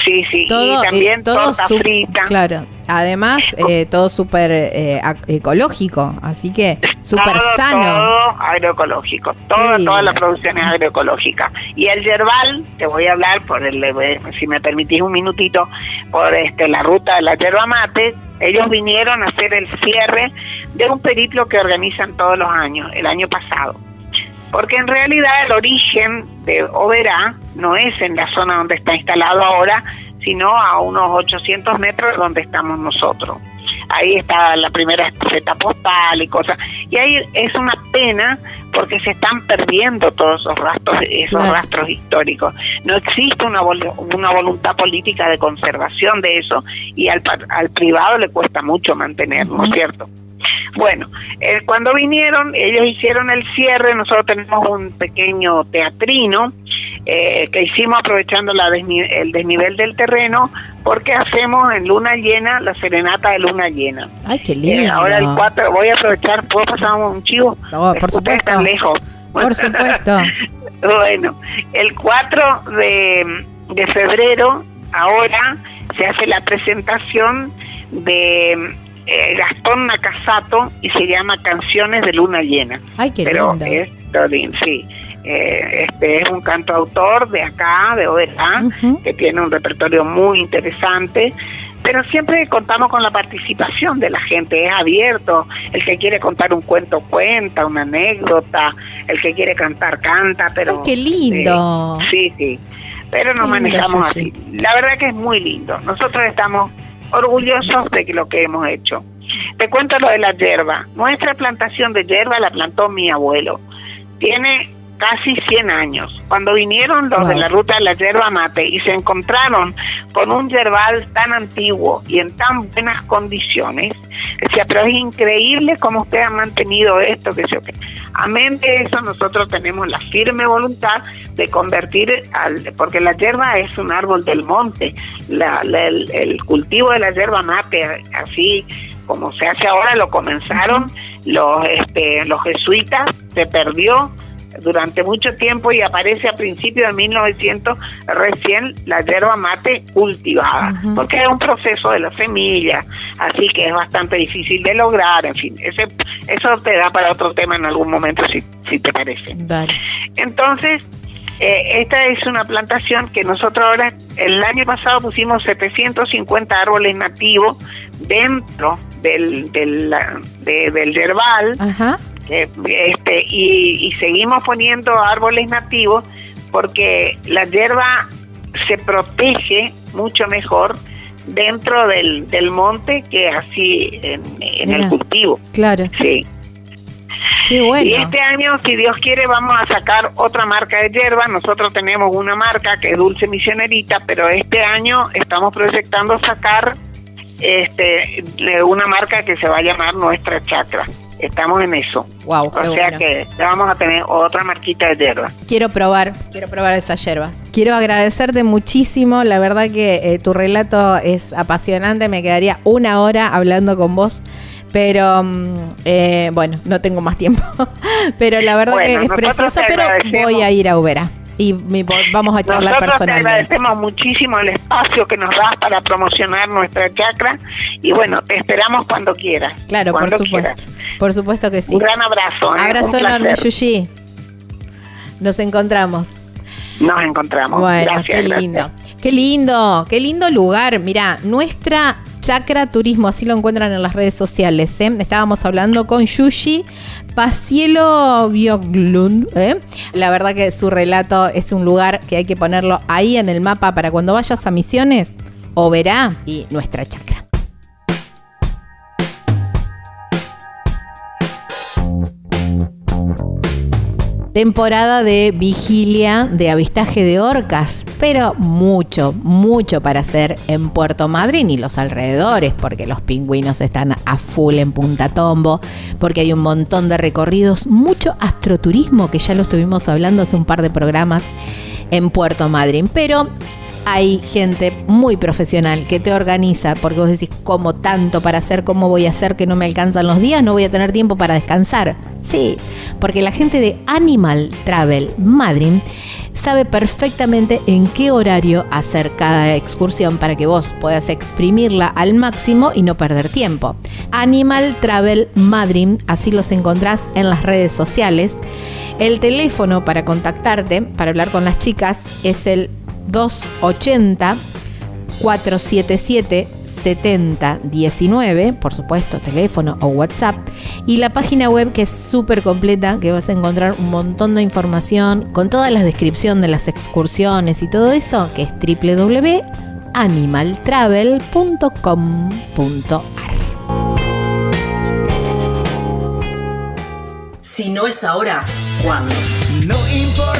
Sí, sí, y también todo torta frita. Claro, además *laughs* eh, todo súper eh, ecológico, así que súper sano. Todo agroecológico, todo, toda la producción es agroecológica. Y el yerbal, te voy a hablar, por el, eh, si me permitís un minutito, por este la ruta de la yerba mate, ellos vinieron a hacer el cierre de un periplo que organizan todos los años, el año pasado porque en realidad el origen de Oberá no es en la zona donde está instalado ahora, sino a unos 800 metros donde estamos nosotros. Ahí está la primera estafeta postal y cosas. Y ahí es una pena porque se están perdiendo todos esos rastros, esos rastros históricos. No existe una, una voluntad política de conservación de eso y al, al privado le cuesta mucho mantenerlo, ¿no es cierto? Bueno, eh, cuando vinieron, ellos hicieron el cierre, nosotros tenemos un pequeño teatrino eh, que hicimos aprovechando la el desnivel del terreno, porque hacemos en luna llena la serenata de luna llena. Ay, qué lindo. Eh, ahora el 4, voy a aprovechar, ¿puedo pasar un chivo? No, por supuesto. Tan lejos. Por supuesto. *laughs* bueno, el 4 de, de febrero, ahora se hace la presentación de eh, Gastón Nakasato y se llama Canciones de Luna Llena. Ay, qué Pero Es, sí. Eh, este es un cantautor de acá, de Oberá, que tiene un repertorio muy interesante, pero siempre contamos con la participación de la gente, es abierto, el que quiere contar un cuento cuenta, una anécdota, el que quiere cantar canta, pero... Ay, qué lindo! sí, sí, pero nos manejamos así. La verdad que es muy lindo, nosotros estamos orgullosos de lo que hemos hecho. Te cuento lo de la hierba. Nuestra plantación de hierba la plantó mi abuelo. Tiene casi 100 años. Cuando vinieron los de la ruta de la yerba mate y se encontraron con un yerbal tan antiguo y en tan buenas condiciones, decía, pero es increíble cómo usted ha mantenido esto, que sé que Amén de eso, nosotros tenemos la firme voluntad de convertir, al, porque la yerba es un árbol del monte, el, el cultivo de la yerba mate, así como se hace ahora, lo comenzaron los, este, los jesuitas, se perdió durante mucho tiempo y aparece a principios de 1900 recién la yerba mate cultivada, porque es un proceso de la semilla, así que es bastante difícil de lograr, en fin, ese, eso te da para otro tema en algún momento si, si te parece. Entonces, eh, esta es una plantación que nosotros ahora, el año pasado pusimos 750 árboles nativos dentro del, del, del yerbal. Este, y, seguimos poniendo árboles nativos porque la hierba se protege mucho mejor dentro del, del monte que así en, el cultivo. Claro. Sí. Y este año, si Dios quiere, vamos a sacar otra marca de hierba. Nosotros tenemos una marca que es Dulce Misionerita, pero este año estamos proyectando sacar este una marca que se va a llamar Nuestra Chacra. Estamos en eso. Wow, o sea que ya vamos a tener otra marquita de hierba. Quiero probar, quiero probar esas hierbas. Quiero agradecerte muchísimo, la verdad que eh, tu relato es apasionante, me quedaría una hora hablando con vos. Pero mm, eh, bueno, no tengo más tiempo. *laughs* pero la verdad que es precioso, pero voy a ir a Ubera y vamos a charlar Nosotros personalmente. Te agradecemos muchísimo el espacio que nos das para promocionar nuestra chacra y bueno, te esperamos cuando quieras. Claro, por supuesto. Por supuesto que sí. Un gran abrazo. ¿eh? Abrazo enorme, Yushi. Nos encontramos. Nos encontramos. Bueno, qué lindo. Qué lindo, qué lindo lugar. Mira, nuestra Chakra Turismo, así lo encuentran en las redes sociales. ¿eh? Estábamos hablando con Yushi Pacielo Bioglund. ¿eh? La verdad que su relato es un lugar que hay que ponerlo ahí en el mapa para cuando vayas a misiones, o verá y nuestra chakra. Temporada de vigilia de avistaje de orcas, pero mucho, mucho para hacer en Puerto Madryn y los alrededores, porque los pingüinos están a full en Punta Tombo, porque hay un montón de recorridos, mucho astroturismo, que ya lo estuvimos hablando hace un par de programas en Puerto Madryn, pero hay gente muy profesional que te organiza, porque vos decís, ¿cómo tanto para hacer? ¿Cómo voy a hacer que no me alcanzan los días? No voy a tener tiempo para descansar. Sí, porque la gente de Animal Travel Madrid sabe perfectamente en qué horario hacer cada excursión para que vos puedas exprimirla al máximo y no perder tiempo. Animal Travel Madrid, así los encontrás en las redes sociales. El teléfono para contactarte, para hablar con las chicas, es el 280 477 7019, por supuesto, teléfono o WhatsApp, y la página web que es súper completa, que vas a encontrar un montón de información con toda la descripción de las excursiones y todo eso, que es www.animaltravel.com.ar. Si no es ahora, ¿cuándo?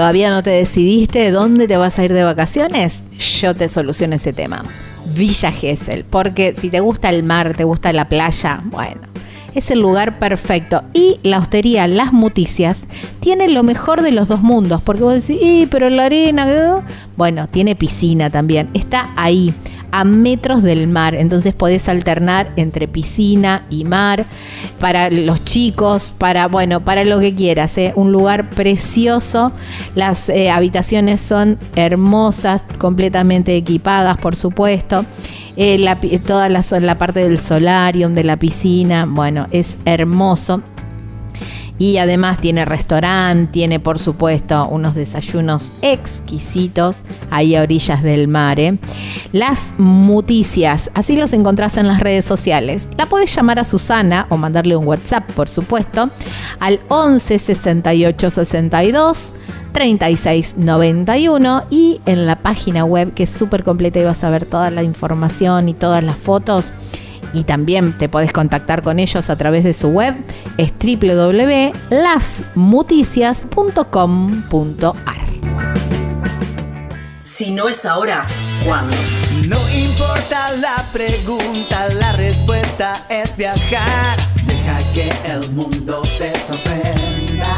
¿Todavía no te decidiste dónde te vas a ir de vacaciones? Yo te soluciono ese tema. Villa Gesell, porque si te gusta el mar, te gusta la playa, bueno, es el lugar perfecto. Y la hostería Las Muticias tiene lo mejor de los dos mundos, porque vos decís, pero la arena, bueno, tiene piscina también, está ahí a metros del mar. Entonces podés alternar entre piscina y mar para los chicos, para, bueno, para lo que quieras. ¿eh? Un lugar precioso. Las eh, habitaciones son hermosas, completamente equipadas, por supuesto. Eh, toda la parte del solarium, de la piscina, bueno, es hermoso y además tiene restaurante, tiene por supuesto unos desayunos exquisitos ahí a orillas del mar. ¿eh? Las muticias, así los encontrás en las redes sociales. La podés llamar a Susana o mandarle un WhatsApp, por supuesto, al 11 68 62 36 91 y en la página web que es súper completa y vas a ver toda la información y todas las fotos y también te podés contactar con ellos a través de su web, es www.lasmuticias.com.ar. Si no es ahora, ¿cuándo? No importa la pregunta, la respuesta es viajar. Deja que el mundo te sorprenda.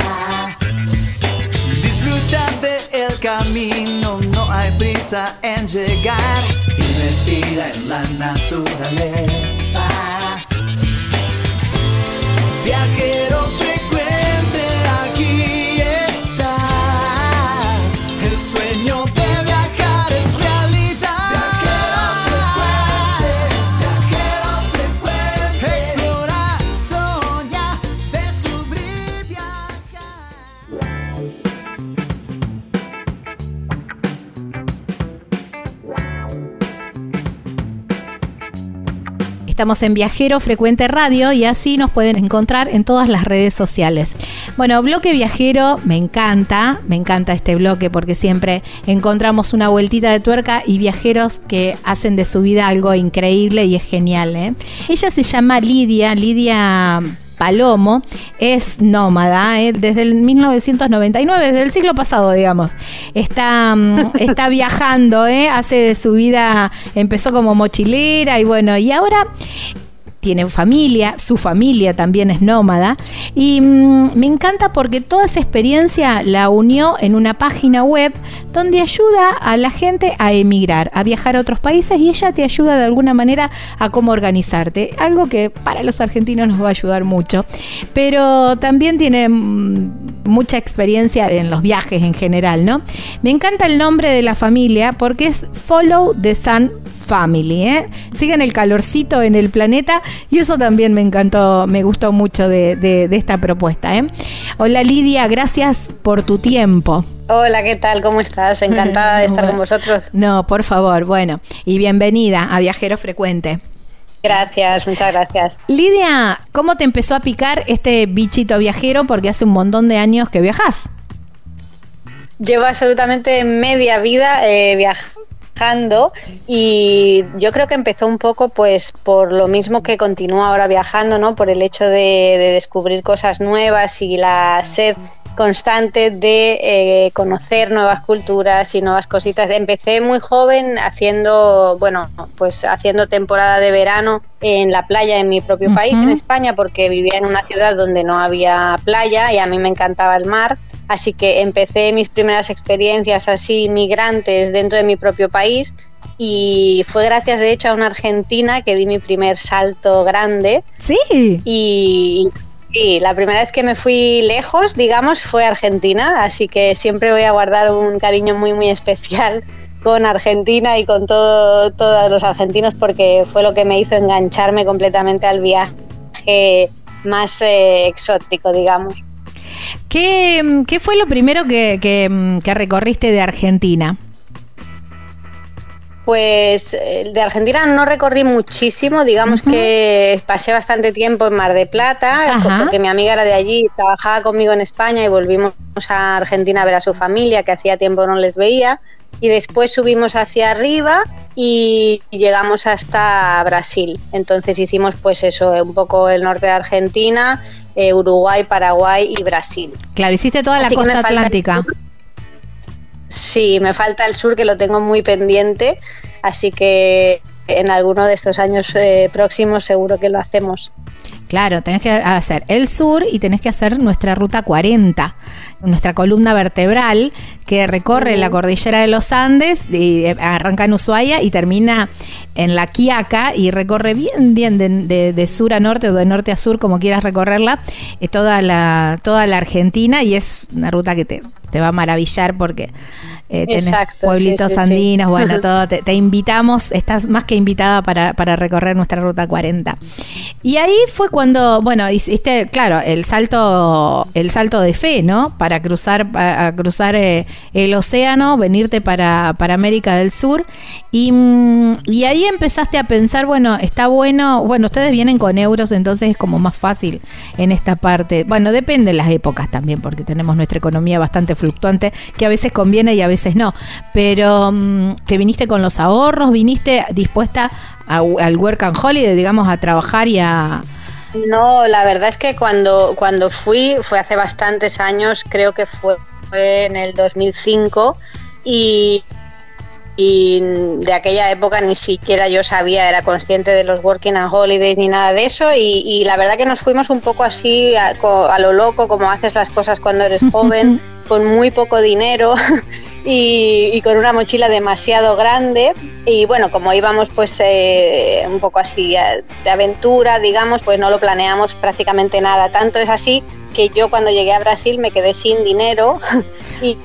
Disfruta del camino, no hay prisa en llegar. Y respira en la naturaleza. Viajero Estamos en Viajero Frecuente Radio y así nos pueden encontrar en todas las redes sociales. Bueno, bloque viajero, me encanta, me encanta este bloque porque siempre encontramos una vueltita de tuerca y viajeros que hacen de su vida algo increíble y es genial. ¿eh? Ella se llama Lidia, Lidia Palomo es nómada ¿eh? desde el 1999, desde el siglo pasado, digamos. Está, mm, *laughs* está viajando, ¿eh? hace de su vida, empezó como mochilera y bueno, y ahora tiene familia, su familia también es nómada y mm, me encanta porque toda esa experiencia la unió en una página web donde ayuda a la gente a emigrar, a viajar a otros países y ella te ayuda de alguna manera a cómo organizarte, algo que para los argentinos nos va a ayudar mucho, pero también tiene mm, mucha experiencia en los viajes en general, ¿no? Me encanta el nombre de la familia porque es Follow the Sun Family, ¿eh? Sigan el calorcito en el planeta y eso también me encantó, me gustó mucho de, esta propuesta. ¿eh? Hola Lidia, gracias por tu tiempo. Hola, ¿qué tal? ¿Cómo estás? Encantada de *laughs* estar con vosotros. No, por favor, bueno, y bienvenida a Viajero Frecuente. Gracias, muchas gracias. Lidia, ¿cómo te empezó a picar este bichito viajero? Porque hace un montón de años que viajas. Llevo absolutamente media vida eh, viajando y yo creo que empezó un poco pues por lo mismo que continúa ahora viajando, ¿no? Por el hecho de, descubrir cosas nuevas y la sed constante de eh, conocer nuevas culturas y nuevas cositas. Empecé muy joven haciendo, bueno, pues haciendo temporada de verano en la playa en mi propio país, en España, porque vivía en una ciudad donde no había playa y a mí me encantaba el mar. Así que empecé mis primeras experiencias así migrantes dentro de mi propio país y fue gracias de hecho a una argentina que di mi primer salto grande. Sí. Y, la primera vez que me fui lejos, digamos, fue Argentina, así que siempre voy a guardar un cariño muy muy especial con Argentina y con todo, todos los argentinos porque fue lo que me hizo engancharme completamente al viaje más eh, exótico, digamos. ¿Qué, fue lo primero que, recorriste de Argentina? Pues eh, de Argentina no recorrí muchísimo, digamos que pasé bastante tiempo en Mar de Plata, porque mi amiga era de allí, trabajaba conmigo en España y volvimos a Argentina a ver a su familia, que hacía tiempo no les veía, y después subimos hacia arriba y llegamos hasta Brasil. Entonces hicimos pues eso, un poco el norte de Argentina, eh, Uruguay, Paraguay y Brasil. Claro, hiciste toda la costa atlántica. Sí, me falta el sur que lo tengo muy pendiente, así que en alguno de estos años eh, próximos seguro que lo hacemos. Claro, tenés que hacer el sur y tenés que hacer nuestra ruta 40, nuestra columna vertebral que recorre la cordillera de los Andes, y eh, arranca en Ushuaia y termina en la Quiaca y recorre bien, bien de, sur a norte o de norte a sur, como quieras recorrerla, eh, toda, la, toda la Argentina y es una ruta que te, te va a maravillar porque eh, pueblitos andinos, bueno, *laughs* todo. Te, invitamos, estás más que invitada para, recorrer nuestra ruta 40. Y ahí fue cuando, bueno, hiciste, claro, el salto, el salto de fe, ¿no? Para cruzar, para cruzar eh, el océano, venirte para, para América del Sur. Y, mm, y ahí empezaste a pensar, bueno, está bueno, bueno, ustedes vienen con euros, entonces es como más fácil en esta parte. Bueno, depende de las épocas también, porque tenemos nuestra economía bastante fluctuante, que a veces conviene y a veces no. Pero mm, te viniste con los ahorros, viniste dispuesta al work and holiday, digamos, a trabajar y a... No, la verdad es que cuando, cuando fui, fue hace bastantes años, creo que fue, en el 2005, y, y de aquella época ni siquiera yo sabía, era consciente de los working and holidays ni nada de eso y, la verdad que nos fuimos un poco así a, a, lo loco, como haces las cosas cuando eres *laughs* joven, con muy poco dinero *laughs* y, con una mochila demasiado grande y bueno, como íbamos pues eh, un poco así eh, de aventura, digamos, pues no lo planeamos prácticamente nada. Tanto es así que yo cuando llegué a Brasil me quedé sin dinero *laughs* y,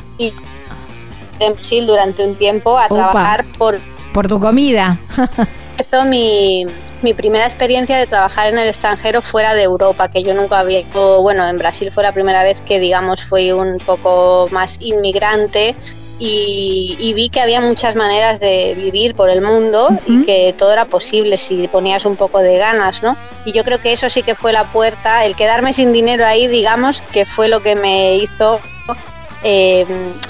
en Brasil durante un tiempo a trabajar por... Por tu comida. *laughs* Empezó mi, mi primera experiencia de trabajar en el extranjero fuera de Europa, que yo nunca había bueno, en Brasil fue la primera vez que digamos fui un poco más inmigrante y, vi que había muchas maneras de vivir por el mundo y que todo era posible si ponías un poco de ganas, ¿no? Y yo creo que eso sí que fue la puerta, el quedarme sin dinero ahí, digamos, que fue lo que me hizo eh,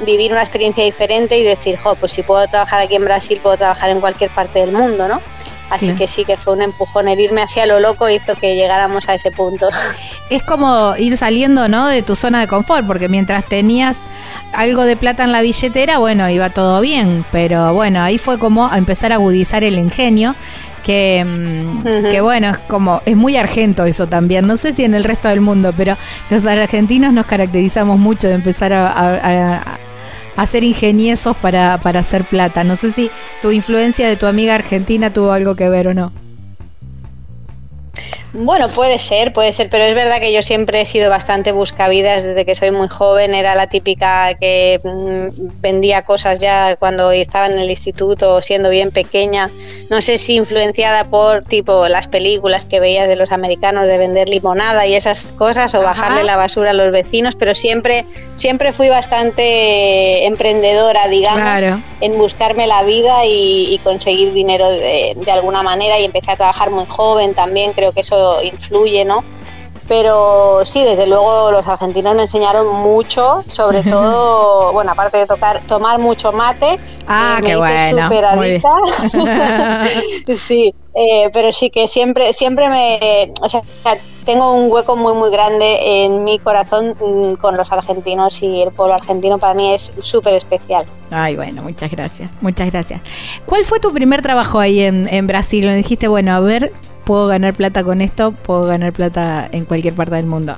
vivir una experiencia diferente y decir, jo, pues si puedo trabajar aquí en Brasil, puedo trabajar en cualquier parte del mundo, ¿no? Así que sí que fue un empujón, el irme hacia lo loco hizo que llegáramos a ese punto. *laughs* Es como ir saliendo, ¿no? De tu zona de confort, porque mientras tenías algo de plata en la billetera, bueno, iba todo bien, pero bueno, ahí fue como empezar a agudizar el ingenio. Que, mm, que, bueno, es como, es muy argento eso también. No sé si en el resto del mundo, pero los argentinos nos caracterizamos mucho de empezar a, a, ser ingeniosos para, para hacer plata. No sé si tu influencia de tu amiga argentina tuvo algo que ver o no. Bueno, puede ser, puede ser, pero es verdad que yo siempre he sido bastante buscavidas desde que soy muy joven. Era la típica que mm, vendía cosas ya cuando estaba en el instituto, siendo bien pequeña. No sé si influenciada por tipo las películas que veías de los americanos de vender limonada y esas cosas o bajarle la basura a los vecinos, pero siempre, siempre fui bastante emprendedora, digamos, en buscarme la vida y, conseguir dinero de, de alguna manera y empecé a trabajar muy joven también. Creo que eso influye, ¿no? Pero sí, desde luego los argentinos me enseñaron mucho, sobre todo, bueno, aparte de tocar, tomar mucho mate. Ah, qué bueno. *laughs* sí, eh, pero sí que siempre, siempre me, o sea, tengo un hueco muy, muy grande en mi corazón mm, con los argentinos y el pueblo argentino para mí es súper especial. Ay, bueno, muchas gracias, muchas gracias. ¿Cuál fue tu primer trabajo ahí en, en Brasil? Me dijiste, bueno, a ver, puedo ganar plata con esto, puedo ganar plata en cualquier parte del mundo.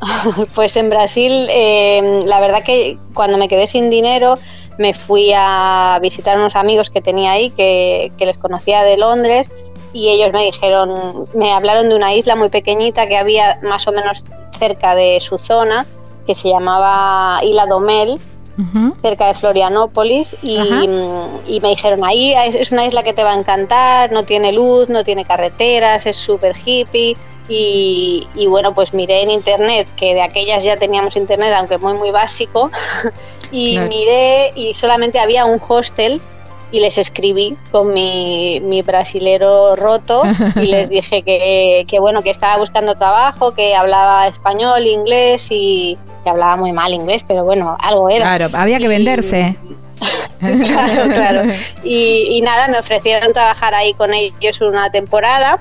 *laughs* Pues en Brasil, eh, la verdad que cuando me quedé sin dinero, me fui a visitar unos amigos que tenía ahí, que, les conocía de Londres, y ellos me dijeron, me hablaron de una isla muy pequeñita que había más o menos cerca de su zona, que se llamaba Isla Domel, cerca de Florianópolis y, me dijeron, ahí es una isla que te va a encantar, no tiene luz, no tiene carreteras, es súper hippie. Y, bueno, pues miré en internet, que de aquellas ya teníamos internet, aunque muy, muy básico, *laughs* y miré y solamente había un hostel y les escribí con mi, mi brasilero roto y les *laughs* dije que, que, bueno, que estaba buscando trabajo, que hablaba español, inglés y, que hablaba muy mal inglés, pero bueno, algo era. Claro, había que venderse. *laughs* claro, claro. Y, nada, me ofrecieron trabajar ahí con ellos una temporada.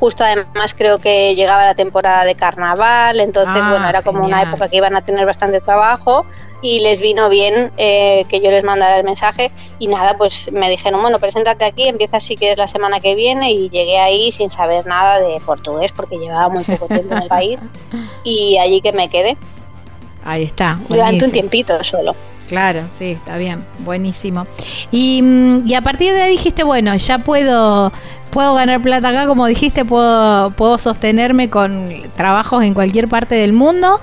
Justo además creo que llegaba la temporada de carnaval, entonces bueno, era como una época que iban a tener bastante trabajo y les vino bien eh, que yo les mandara el mensaje y nada, pues me dijeron, bueno, preséntate aquí, empieza si quieres la semana que viene y llegué ahí sin saber nada de portugués porque llevaba muy poco tiempo en el país *laughs* y allí que me quedé. Ahí está. Durante un tiempito solo. Claro, sí, está bien, buenísimo. Y, mm, y, a partir de ahí dijiste, bueno, ya puedo puedo ganar plata acá, como dijiste, puedo, puedo sostenerme con trabajos en cualquier parte del mundo.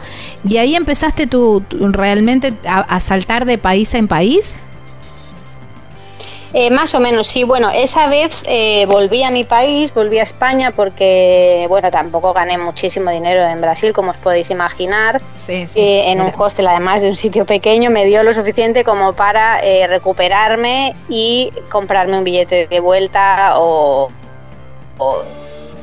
Y ahí empezaste tú realmente a, saltar de país en país. Eh, más o menos, sí. Bueno, esa vez eh, volví a mi país, volví a España porque, bueno, tampoco gané muchísimo dinero en Brasil, como os podéis imaginar. Sí, sí, eh, en un hostel, además de un sitio pequeño, me dio lo suficiente como para recuperarme y comprarme un billete de vuelta o, o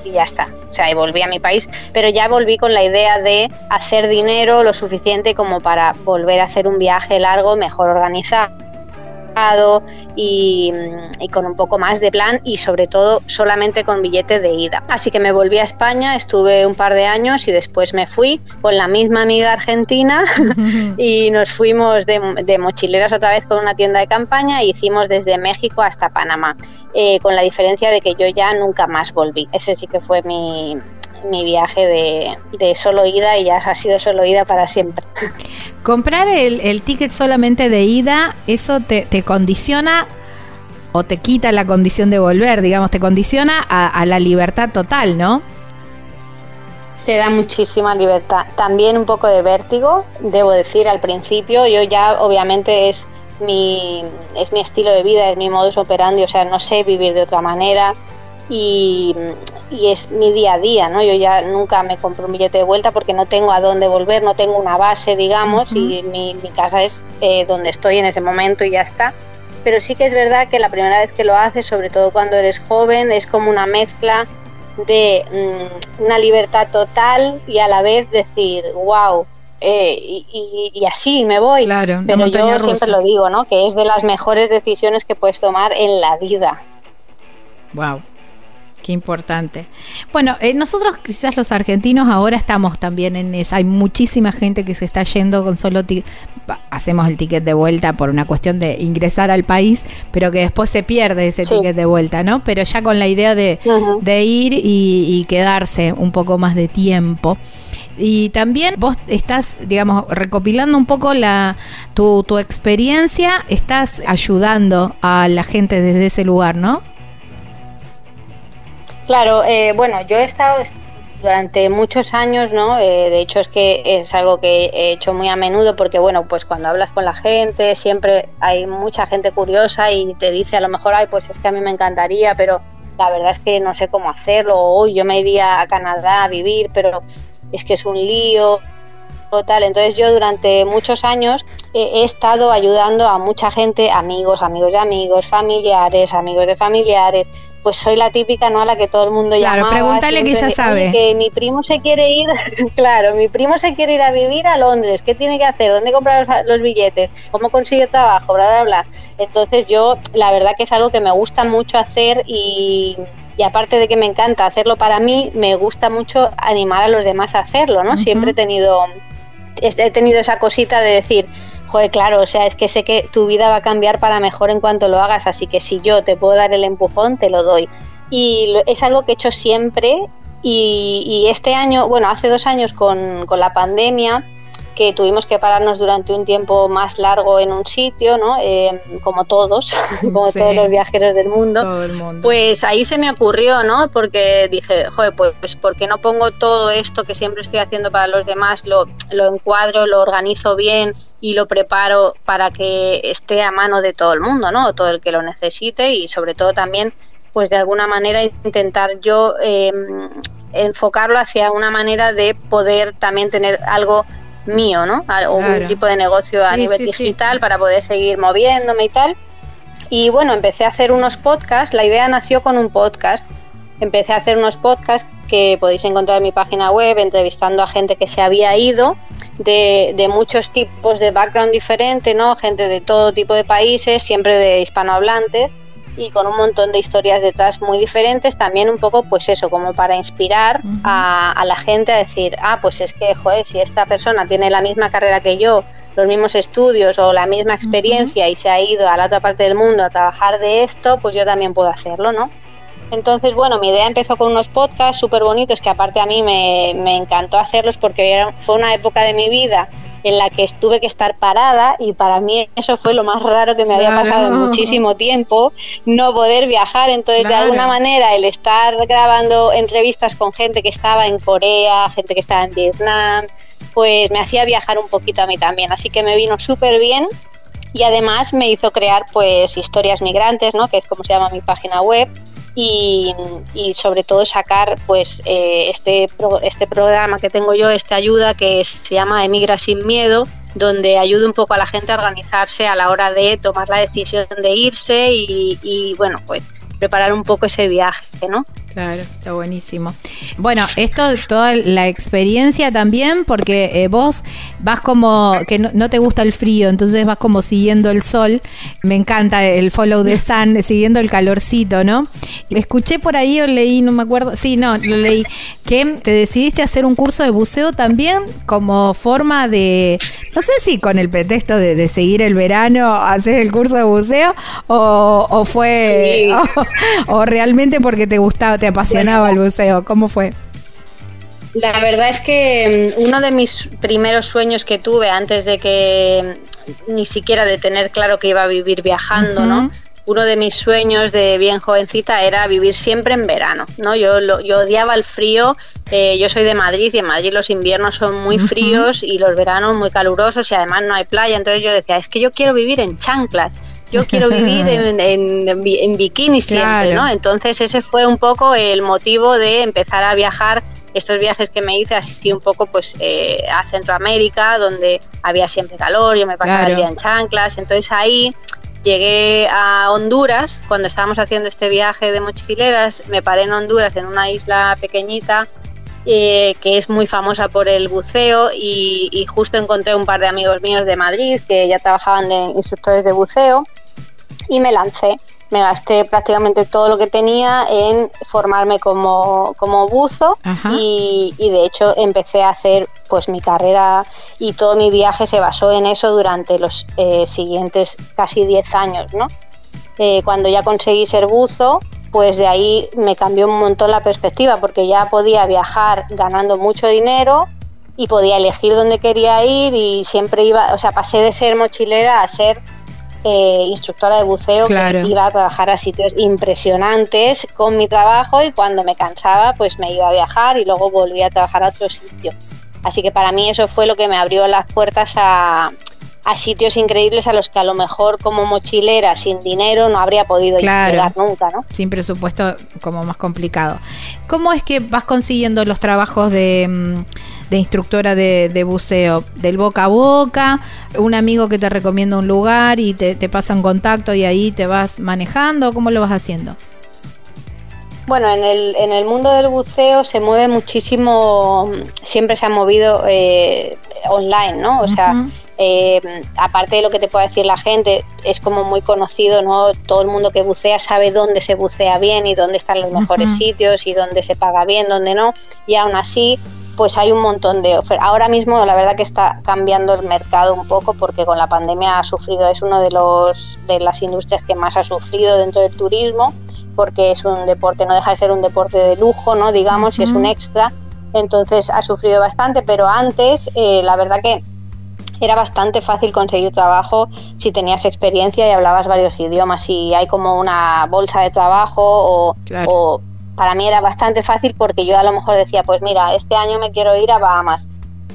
y ya está. O sea, y volví a mi país, pero ya volví con la idea de hacer dinero lo suficiente como para volver a hacer un viaje largo, mejor organizado y, con un poco más de plan y sobre todo solamente con billete de ida. Así que me volví a España, estuve un par de años y después me fui con la misma amiga argentina *laughs* y nos fuimos de, mochileras otra vez con una tienda de campaña e hicimos desde México hasta Panamá, eh, con la diferencia de que yo ya nunca más volví. Ese sí que fue mi, mi viaje de, solo ida y ya ha sido solo ida para siempre. Comprar el, ticket solamente de ida, eso te, condiciona o te quita la condición de volver, digamos, te condiciona a, la libertad total, ¿no? Te da muchísima libertad. También un poco de vértigo, debo decir, al principio. Yo ya, obviamente, es mi, es mi estilo de vida, es mi modus operandi, o sea, no sé vivir de otra manera y, es mi día a día, ¿no? Yo ya nunca me compro un billete de vuelta porque no tengo a dónde volver, no tengo una base, digamos, y mi, casa es eh, donde estoy en ese momento y ya está. Pero sí que es verdad que la primera vez que lo haces, sobre todo cuando eres joven, es como una mezcla de mm, una libertad total y a la vez decir, wow, eh, y, así me voy. Claro, Pero yo siempre lo digo, ¿no? Que es de las mejores decisiones que puedes tomar en la vida. Wow. Qué importante. Bueno, eh, nosotros quizás los argentinos ahora estamos también en esa. Hay muchísima gente que se está yendo con solo hacemos el ticket de vuelta por una cuestión de ingresar al país, pero que después se pierde ese ticket de vuelta, ¿no? Pero ya con la idea de, ir y, quedarse un poco más de tiempo. Y también vos estás, digamos, recopilando un poco la tu, tu experiencia, estás ayudando a la gente desde ese lugar, ¿no? Claro, eh, bueno, yo he estado durante muchos años, ¿no? Eh, de hecho es que es algo que he hecho muy a menudo porque, bueno, pues cuando hablas con la gente siempre hay mucha gente curiosa y te dice a lo mejor, ay, pues es que a mí me encantaría, pero la verdad es que no sé cómo hacerlo, o yo me iría a Canadá a vivir, pero es que es un lío, Tal. Entonces yo durante muchos años he estado ayudando a mucha gente, amigos, amigos de amigos, familiares, amigos de familiares, pues soy la típica, ¿no? A la que todo el mundo llama. Claro, pregúntale que ya sabe. Que mi primo se quiere ir, *laughs* claro, mi primo se quiere ir a vivir a Londres. ¿Qué tiene que hacer? ¿Dónde comprar los, billetes? ¿Cómo consigue trabajo? Bla, bla, bla. Entonces yo, la verdad que es algo que me gusta mucho hacer y, aparte de que me encanta hacerlo para mí, me gusta mucho animar a los demás a hacerlo, ¿no? Siempre he tenido, he tenido esa cosita de decir, Joder, claro, o sea, es que sé que tu vida va a cambiar para mejor en cuanto lo hagas, así que si yo te puedo dar el empujón, te lo doy. Y es algo que he hecho siempre y, este año, bueno, hace dos años con, con la pandemia, que tuvimos que pararnos durante un tiempo más largo en un sitio, ¿no? Eh, como todos, *laughs* como todos los viajeros del mundo. Pues ahí se me ocurrió, ¿no? Porque dije, joder, pues ¿por qué no pongo todo esto que siempre estoy haciendo para los demás, lo, lo encuadro, lo organizo bien y lo preparo para que esté a mano de todo el mundo, ¿no? Todo el que lo necesite y sobre todo también, pues de alguna manera intentar yo eh, enfocarlo hacia una manera de poder también tener algo mío, ¿no? O un tipo de negocio a nivel digital para poder seguir moviéndome y tal. Y bueno, empecé a hacer unos podcasts, la idea nació con un podcast. Empecé a hacer unos podcasts que podéis encontrar en mi página web, entrevistando a gente que se había ido de, de muchos tipos de background diferente, ¿no? Gente de todo tipo de países, siempre de hispanohablantes y con un montón de historias detrás muy diferentes, también un poco pues eso, como para inspirar a, la gente a decir, ah, pues es que, joder, si esta persona tiene la misma carrera que yo, los mismos estudios o la misma experiencia y se ha ido a la otra parte del mundo a trabajar de esto, pues yo también puedo hacerlo, ¿no? Entonces, bueno, mi idea empezó con unos podcasts súper bonitos que aparte a mí me, encantó hacerlos porque fue una época de mi vida en la que tuve que estar parada y para mí eso fue lo más raro que me había pasado en muchísimo tiempo, no poder viajar. Entonces, de alguna manera, el estar grabando entrevistas con gente que estaba en Corea, gente que estaba en Vietnam, pues me hacía viajar un poquito a mí también. Así que me vino súper bien y además me hizo crear pues historias migrantes, ¿no? que es como se llama mi página web y, sobre todo sacar pues eh, este, este programa que tengo yo, esta ayuda que se llama Emigra sin miedo, donde ayuda un poco a la gente a organizarse a la hora de tomar la decisión de irse y, y bueno, pues preparar un poco ese viaje, ¿no? Claro, está buenísimo. Bueno, esto, toda la experiencia también, porque eh, vos vas como, que no, te gusta el frío, entonces vas como siguiendo el sol. Me encanta el follow the sun, *laughs* siguiendo el calorcito, ¿no? Escuché por ahí o leí, no me acuerdo, sí, no, lo leí, que te decidiste hacer un curso de buceo también como forma de, no sé si con el pretexto de, seguir el verano, hacer el curso de buceo, o, fue, o, *laughs* o realmente porque te gustaba te apasionaba el buceo? ¿Cómo fue? La verdad es que mm, uno de mis primeros sueños que tuve antes de que mm, ni siquiera de tener claro que iba a vivir viajando, ¿no? Uno de mis sueños de bien jovencita era vivir siempre en verano, ¿no? Yo, yo odiaba el frío, eh, yo soy de Madrid y en Madrid los inviernos son muy fríos y los veranos muy calurosos y además no hay playa, entonces yo decía, es que yo quiero vivir en chanclas yo quiero vivir en, *laughs* en, bikini siempre, ¿no? Entonces ese fue un poco el motivo de empezar a viajar. Estos viajes que me hice así un poco pues eh, a Centroamérica, donde había siempre calor, yo me pasaba el día en chanclas, entonces ahí llegué a Honduras, cuando estábamos haciendo este viaje de mochileras, me paré en Honduras, en una isla pequeñita, eh, que es muy famosa por el buceo y, y, justo encontré un par de amigos míos de Madrid que ya trabajaban de instructores de buceo y me lancé me gasté prácticamente todo lo que tenía en formarme como, buzo y, de hecho empecé a hacer pues mi carrera y todo mi viaje se basó en eso durante los eh, siguientes casi 10 años, ¿no? Eh, cuando ya conseguí ser buzo, pues de ahí me cambió un montón la perspectiva porque ya podía viajar ganando mucho dinero y podía elegir dónde quería ir y siempre iba, o sea, pasé de ser mochilera a ser eh, instructora de buceo que iba a trabajar a sitios impresionantes con mi trabajo y cuando me cansaba pues me iba a viajar y luego volvía a trabajar a otro sitio. Así que para mí eso fue lo que me abrió las puertas a, sitios increíbles a los que a lo mejor como mochilera sin dinero no habría podido llegar nunca, ¿no? Sin presupuesto como más complicado. ¿Cómo es que vas consiguiendo los trabajos de mm, de instructora de, buceo, del boca a boca, un amigo que te recomienda un lugar y te, te pasa en contacto y ahí te vas manejando, ¿cómo lo vas haciendo? Bueno, en el, en el mundo del buceo se mueve muchísimo, siempre se ha movido eh, online, ¿no? O sea, eh, aparte de lo que te pueda decir la gente, es como muy conocido, ¿no? Todo el mundo que bucea sabe dónde se bucea bien y dónde están los mejores sitios y dónde se paga bien, dónde no. Y aún así, pues hay un montón de ofertas. Ahora mismo la verdad que está cambiando el mercado un poco porque con la pandemia ha sufrido, es una de, los, de las industrias que más ha sufrido dentro del turismo porque es un deporte, no deja de ser un deporte de lujo, ¿no? Digamos, y es un extra. Entonces ha sufrido bastante, pero antes eh, la verdad que era bastante fácil conseguir trabajo si tenías experiencia y hablabas varios idiomas. y hay como una bolsa de trabajo o, o para mí era bastante fácil porque yo a lo mejor decía, pues mira, este año me quiero ir a Bahamas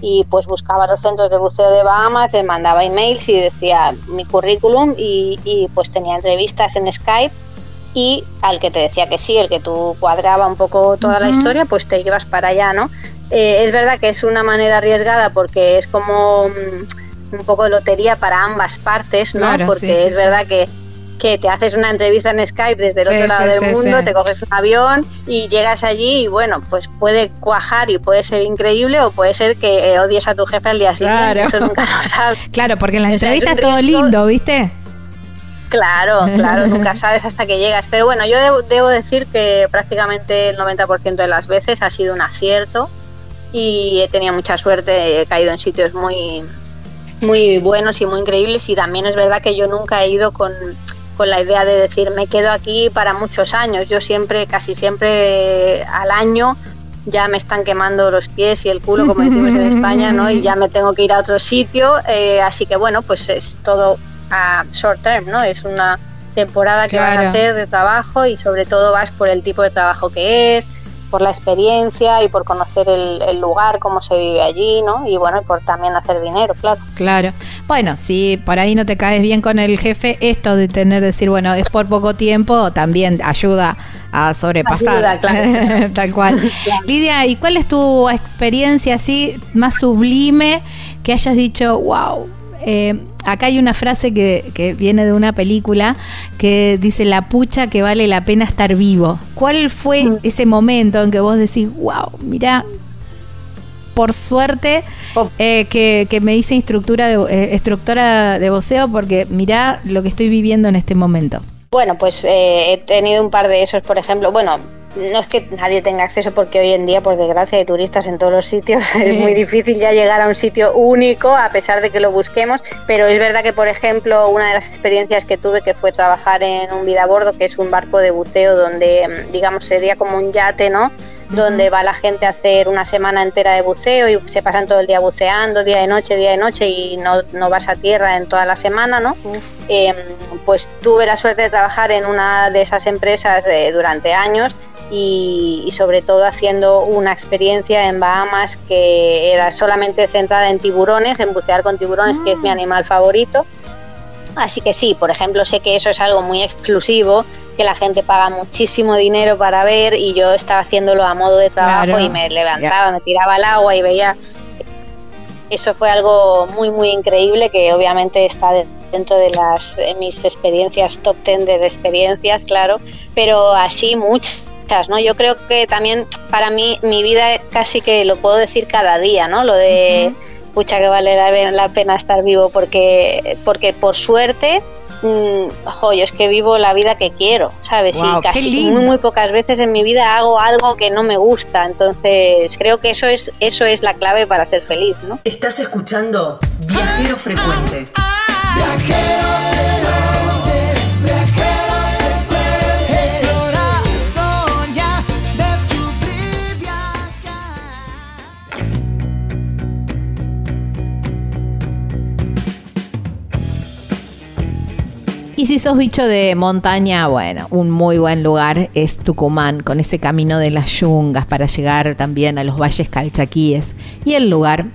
y pues buscaba los centros de buceo de Bahamas, les mandaba emails y decía mi currículum y, pues tenía entrevistas en Skype y al que te decía que sí, el que tú cuadraba un poco toda la historia, pues te ibas para allá, ¿no? Eh, es verdad que es una manera arriesgada porque es como mm, un poco de lotería para ambas partes, ¿no? porque es verdad que que te haces una entrevista en Skype desde el otro lado del mundo, te coges un avión y llegas allí y bueno, pues puede cuajar y puede ser increíble o puede ser que eh, odies a tu jefe al día siguiente, claro. eso nunca lo *laughs* sabes. Claro, porque en la entrevista es todo lindo, ¿viste? Claro, *laughs* claro, nunca sabes hasta que llegas. Pero bueno, yo debo, decir que prácticamente el 90% de las veces ha sido un acierto y he tenido mucha suerte, he caído en sitios muy, muy buenos y muy increíbles y también es verdad que yo nunca he ido con con la idea de decir me quedo aquí para muchos años. Yo siempre, casi siempre al año ya me están quemando los pies y el culo, como decimos en España, ¿no? Y ya me tengo que ir a otro sitio. Eh, así que bueno, pues es todo a short term, ¿no? Es una temporada que vas a hacer de trabajo y sobre todo vas por el tipo de trabajo que es, por la experiencia y por conocer el, lugar, cómo se vive allí, ¿no? Y bueno, por también hacer dinero, claro. Claro. Bueno, si por ahí no te caes bien con el jefe, esto de tener, decir, bueno, es por poco tiempo, también ayuda a sobrepasar. Ayuda, claro. *laughs* Tal cual. *laughs* Lidia, ¿y cuál es tu experiencia así más sublime que hayas dicho, wow? Eh, acá hay una frase que, viene de una película que dice la pucha que vale la pena estar vivo. ¿Cuál fue mm. ese momento en que vos decís, wow, mira, por suerte oh. eh, que, me hice instructora de, eh, instructora de voceo porque mira lo que estoy viviendo en este momento? Bueno, pues he tenido un par de esos, por ejemplo, bueno, no es que nadie tenga acceso porque hoy en día, por desgracia, hay turistas en todos los sitios. *laughs* Es muy difícil ya llegar a un sitio único a pesar de que lo busquemos. Pero es verdad que, por ejemplo, una de las experiencias que tuve que fue trabajar en un vida a bordo, que es un barco de buceo donde, mm, digamos, sería como un yate, ¿no? Donde va la gente a hacer una semana entera de buceo y se pasan todo el día buceando, día de noche, día de noche y no, no vas a tierra en toda la semana, ¿no? Em, pues tuve la suerte de trabajar en una de esas empresas eh, durante años y, sobre todo haciendo una experiencia en Bahamas que era solamente centrada en tiburones, en bucear con tiburones, que es mi ah. animal favorito. Así que sí, por ejemplo, sé que eso es algo muy exclusivo, que la gente paga muchísimo dinero para ver y yo estaba haciéndolo a modo de trabajo y me levantaba, me tiraba al agua y veía... Eso fue algo muy, muy increíble que obviamente está dentro de las mis experiencias top ten de experiencias, claro, pero así muchas ¿no? Yo creo que también para mí mi vida casi que lo puedo decir cada día, ¿no? Lo de pucha que vale la, pena estar vivo porque porque por suerte mmm, es que vivo la vida que quiero, ¿sabes? y casi muy, muy, pocas veces en mi vida hago algo que no me gusta, entonces creo que eso es eso es la clave para ser feliz, ¿no? Estás escuchando Viajero Frecuente. Viajero Y si sos bicho de montaña, bueno, un muy buen lugar es Tucumán, con ese camino de las yungas para llegar también a los valles calchaquíes. Y el lugar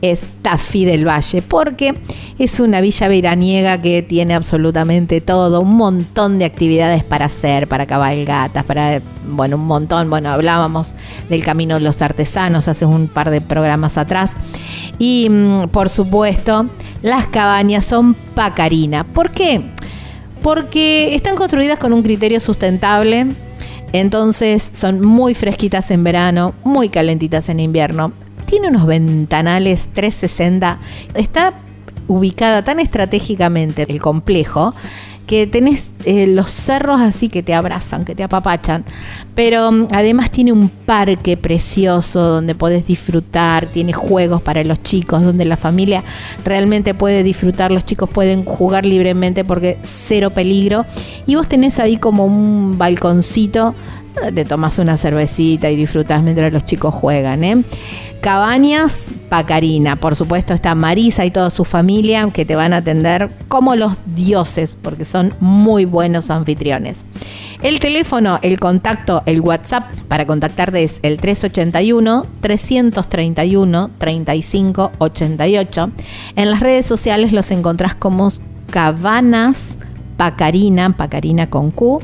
es Tafí del Valle, porque es una villa veraniega que tiene absolutamente todo, un montón de actividades para hacer, para cabalgatas, para, bueno, un montón. Bueno, hablábamos del Camino de los Artesanos hace un par de programas atrás. Y, mm, por supuesto, las cabañas son Pacarina. ¿Por qué? Porque están construidas con un criterio sustentable, entonces son muy fresquitas en verano, muy calentitas en invierno. Tiene unos ventanales 360, está ubicada tan estratégicamente el complejo que tenés eh, los cerros así que te abrazan, que te apapachan, pero mm, además tiene un parque precioso donde podés disfrutar, tiene juegos para los chicos, donde la familia realmente puede disfrutar, los chicos pueden jugar libremente porque cero peligro, y vos tenés ahí como un balconcito te tomas una cervecita y disfrutas mientras los chicos juegan. ¿eh? Cabañas Pacarina, por supuesto está Marisa y toda su familia que te van a atender como los dioses porque son muy buenos anfitriones. El teléfono, el contacto, el WhatsApp para contactarte es el 381 331 3588. En las redes sociales los encontrás como Cabanas Pacarina, Pacarina con Q,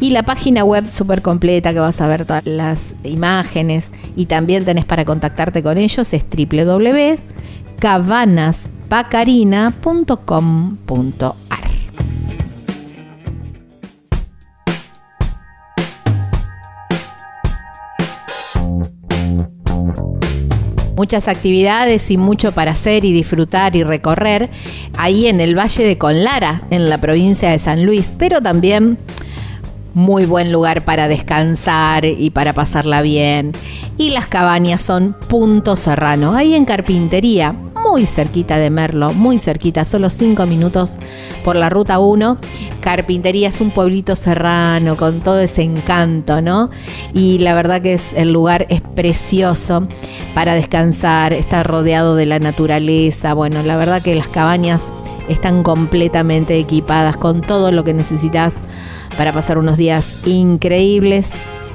y la página web súper completa que vas a ver todas las imágenes y también tenés para contactarte con ellos es www.cabanaspacarina.com.ar. muchas actividades y mucho para hacer y disfrutar y recorrer ahí en el Valle de Conlara, en la provincia de San Luis, pero también muy buen lugar para descansar y para pasarla bien. Y las cabañas son Punto Serrano, ahí en Carpintería, muy cerquita de Merlo, muy cerquita, solo cinco minutos por la ruta 1. Carpintería es un pueblito serrano con todo ese encanto, ¿no? Y la verdad que es el lugar es precioso para descansar, está rodeado de la naturaleza. Bueno, la verdad que las cabañas están completamente equipadas con todo lo que necesitas para pasar unos días increíbles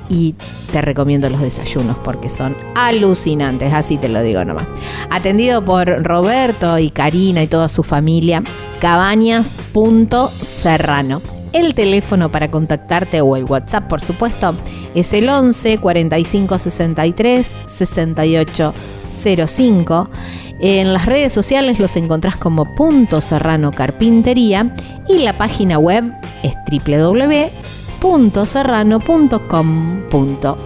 y te recomiendo los desayunos porque son alucinantes, así te lo digo nomás. Atendido por Roberto y Karina y toda su familia, cabañas.serrano. El teléfono para contactarte o el WhatsApp, por supuesto, es el 11 45 63 68 05. En las redes sociales los encontrás como Punto Serrano Carpintería y la página web es www www.serrano.com.ar.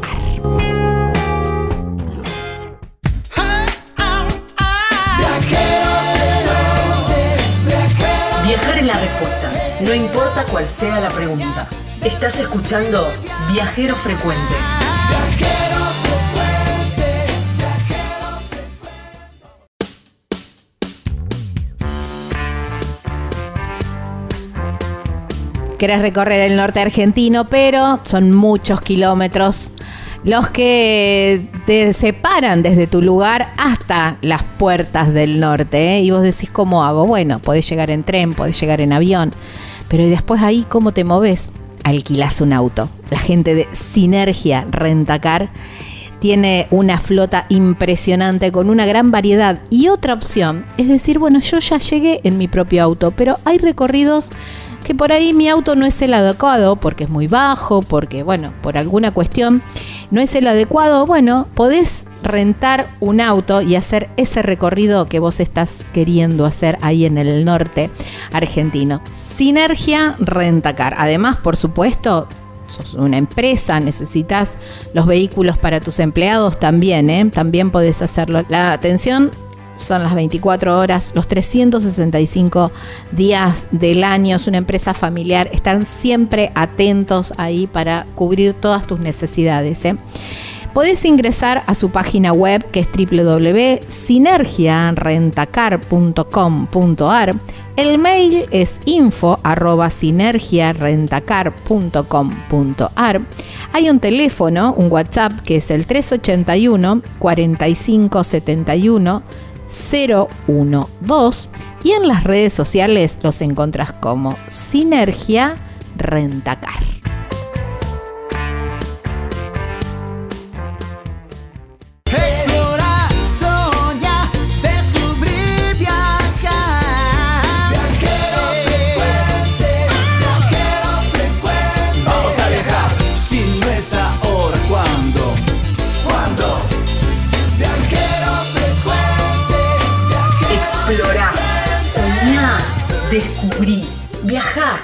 Viajar es la respuesta, no importa cuál sea la pregunta. Estás escuchando Viajero Frecuente. Querés recorrer el norte argentino, pero son muchos kilómetros los que te separan desde tu lugar hasta las puertas del norte. ¿eh? Y vos decís, ¿cómo hago? Bueno, podés llegar en tren, podés llegar en avión, pero ¿y después ahí cómo te moves? Alquilás un auto. La gente de Sinergia Rentacar tiene una flota impresionante con una gran variedad. Y otra opción es decir, bueno, yo ya llegué en mi propio auto, pero hay recorridos que por ahí mi auto no es el adecuado porque es muy bajo, porque, bueno, por alguna cuestión no es el adecuado. Bueno, podés rentar un auto y hacer ese recorrido que vos estás queriendo hacer ahí en el norte argentino. Sinergia Rentacar. Además, por supuesto, sos una empresa, necesitas los vehículos para tus empleados también, ¿eh? también podés hacerlo. La atención son las 24 horas, los 365 días del año, es una empresa familiar, están siempre atentos ahí para cubrir todas tus necesidades. ¿eh? Podés ingresar a su página web que es www.sinergiarentacar.com.ar. El mail es info arroba sinergiarentacar.com.ar. Hay un teléfono, un WhatsApp que es el 381 4571 012 y en las redes sociales los encontrás como Sinergia Rentacar. Descubrí, viajar.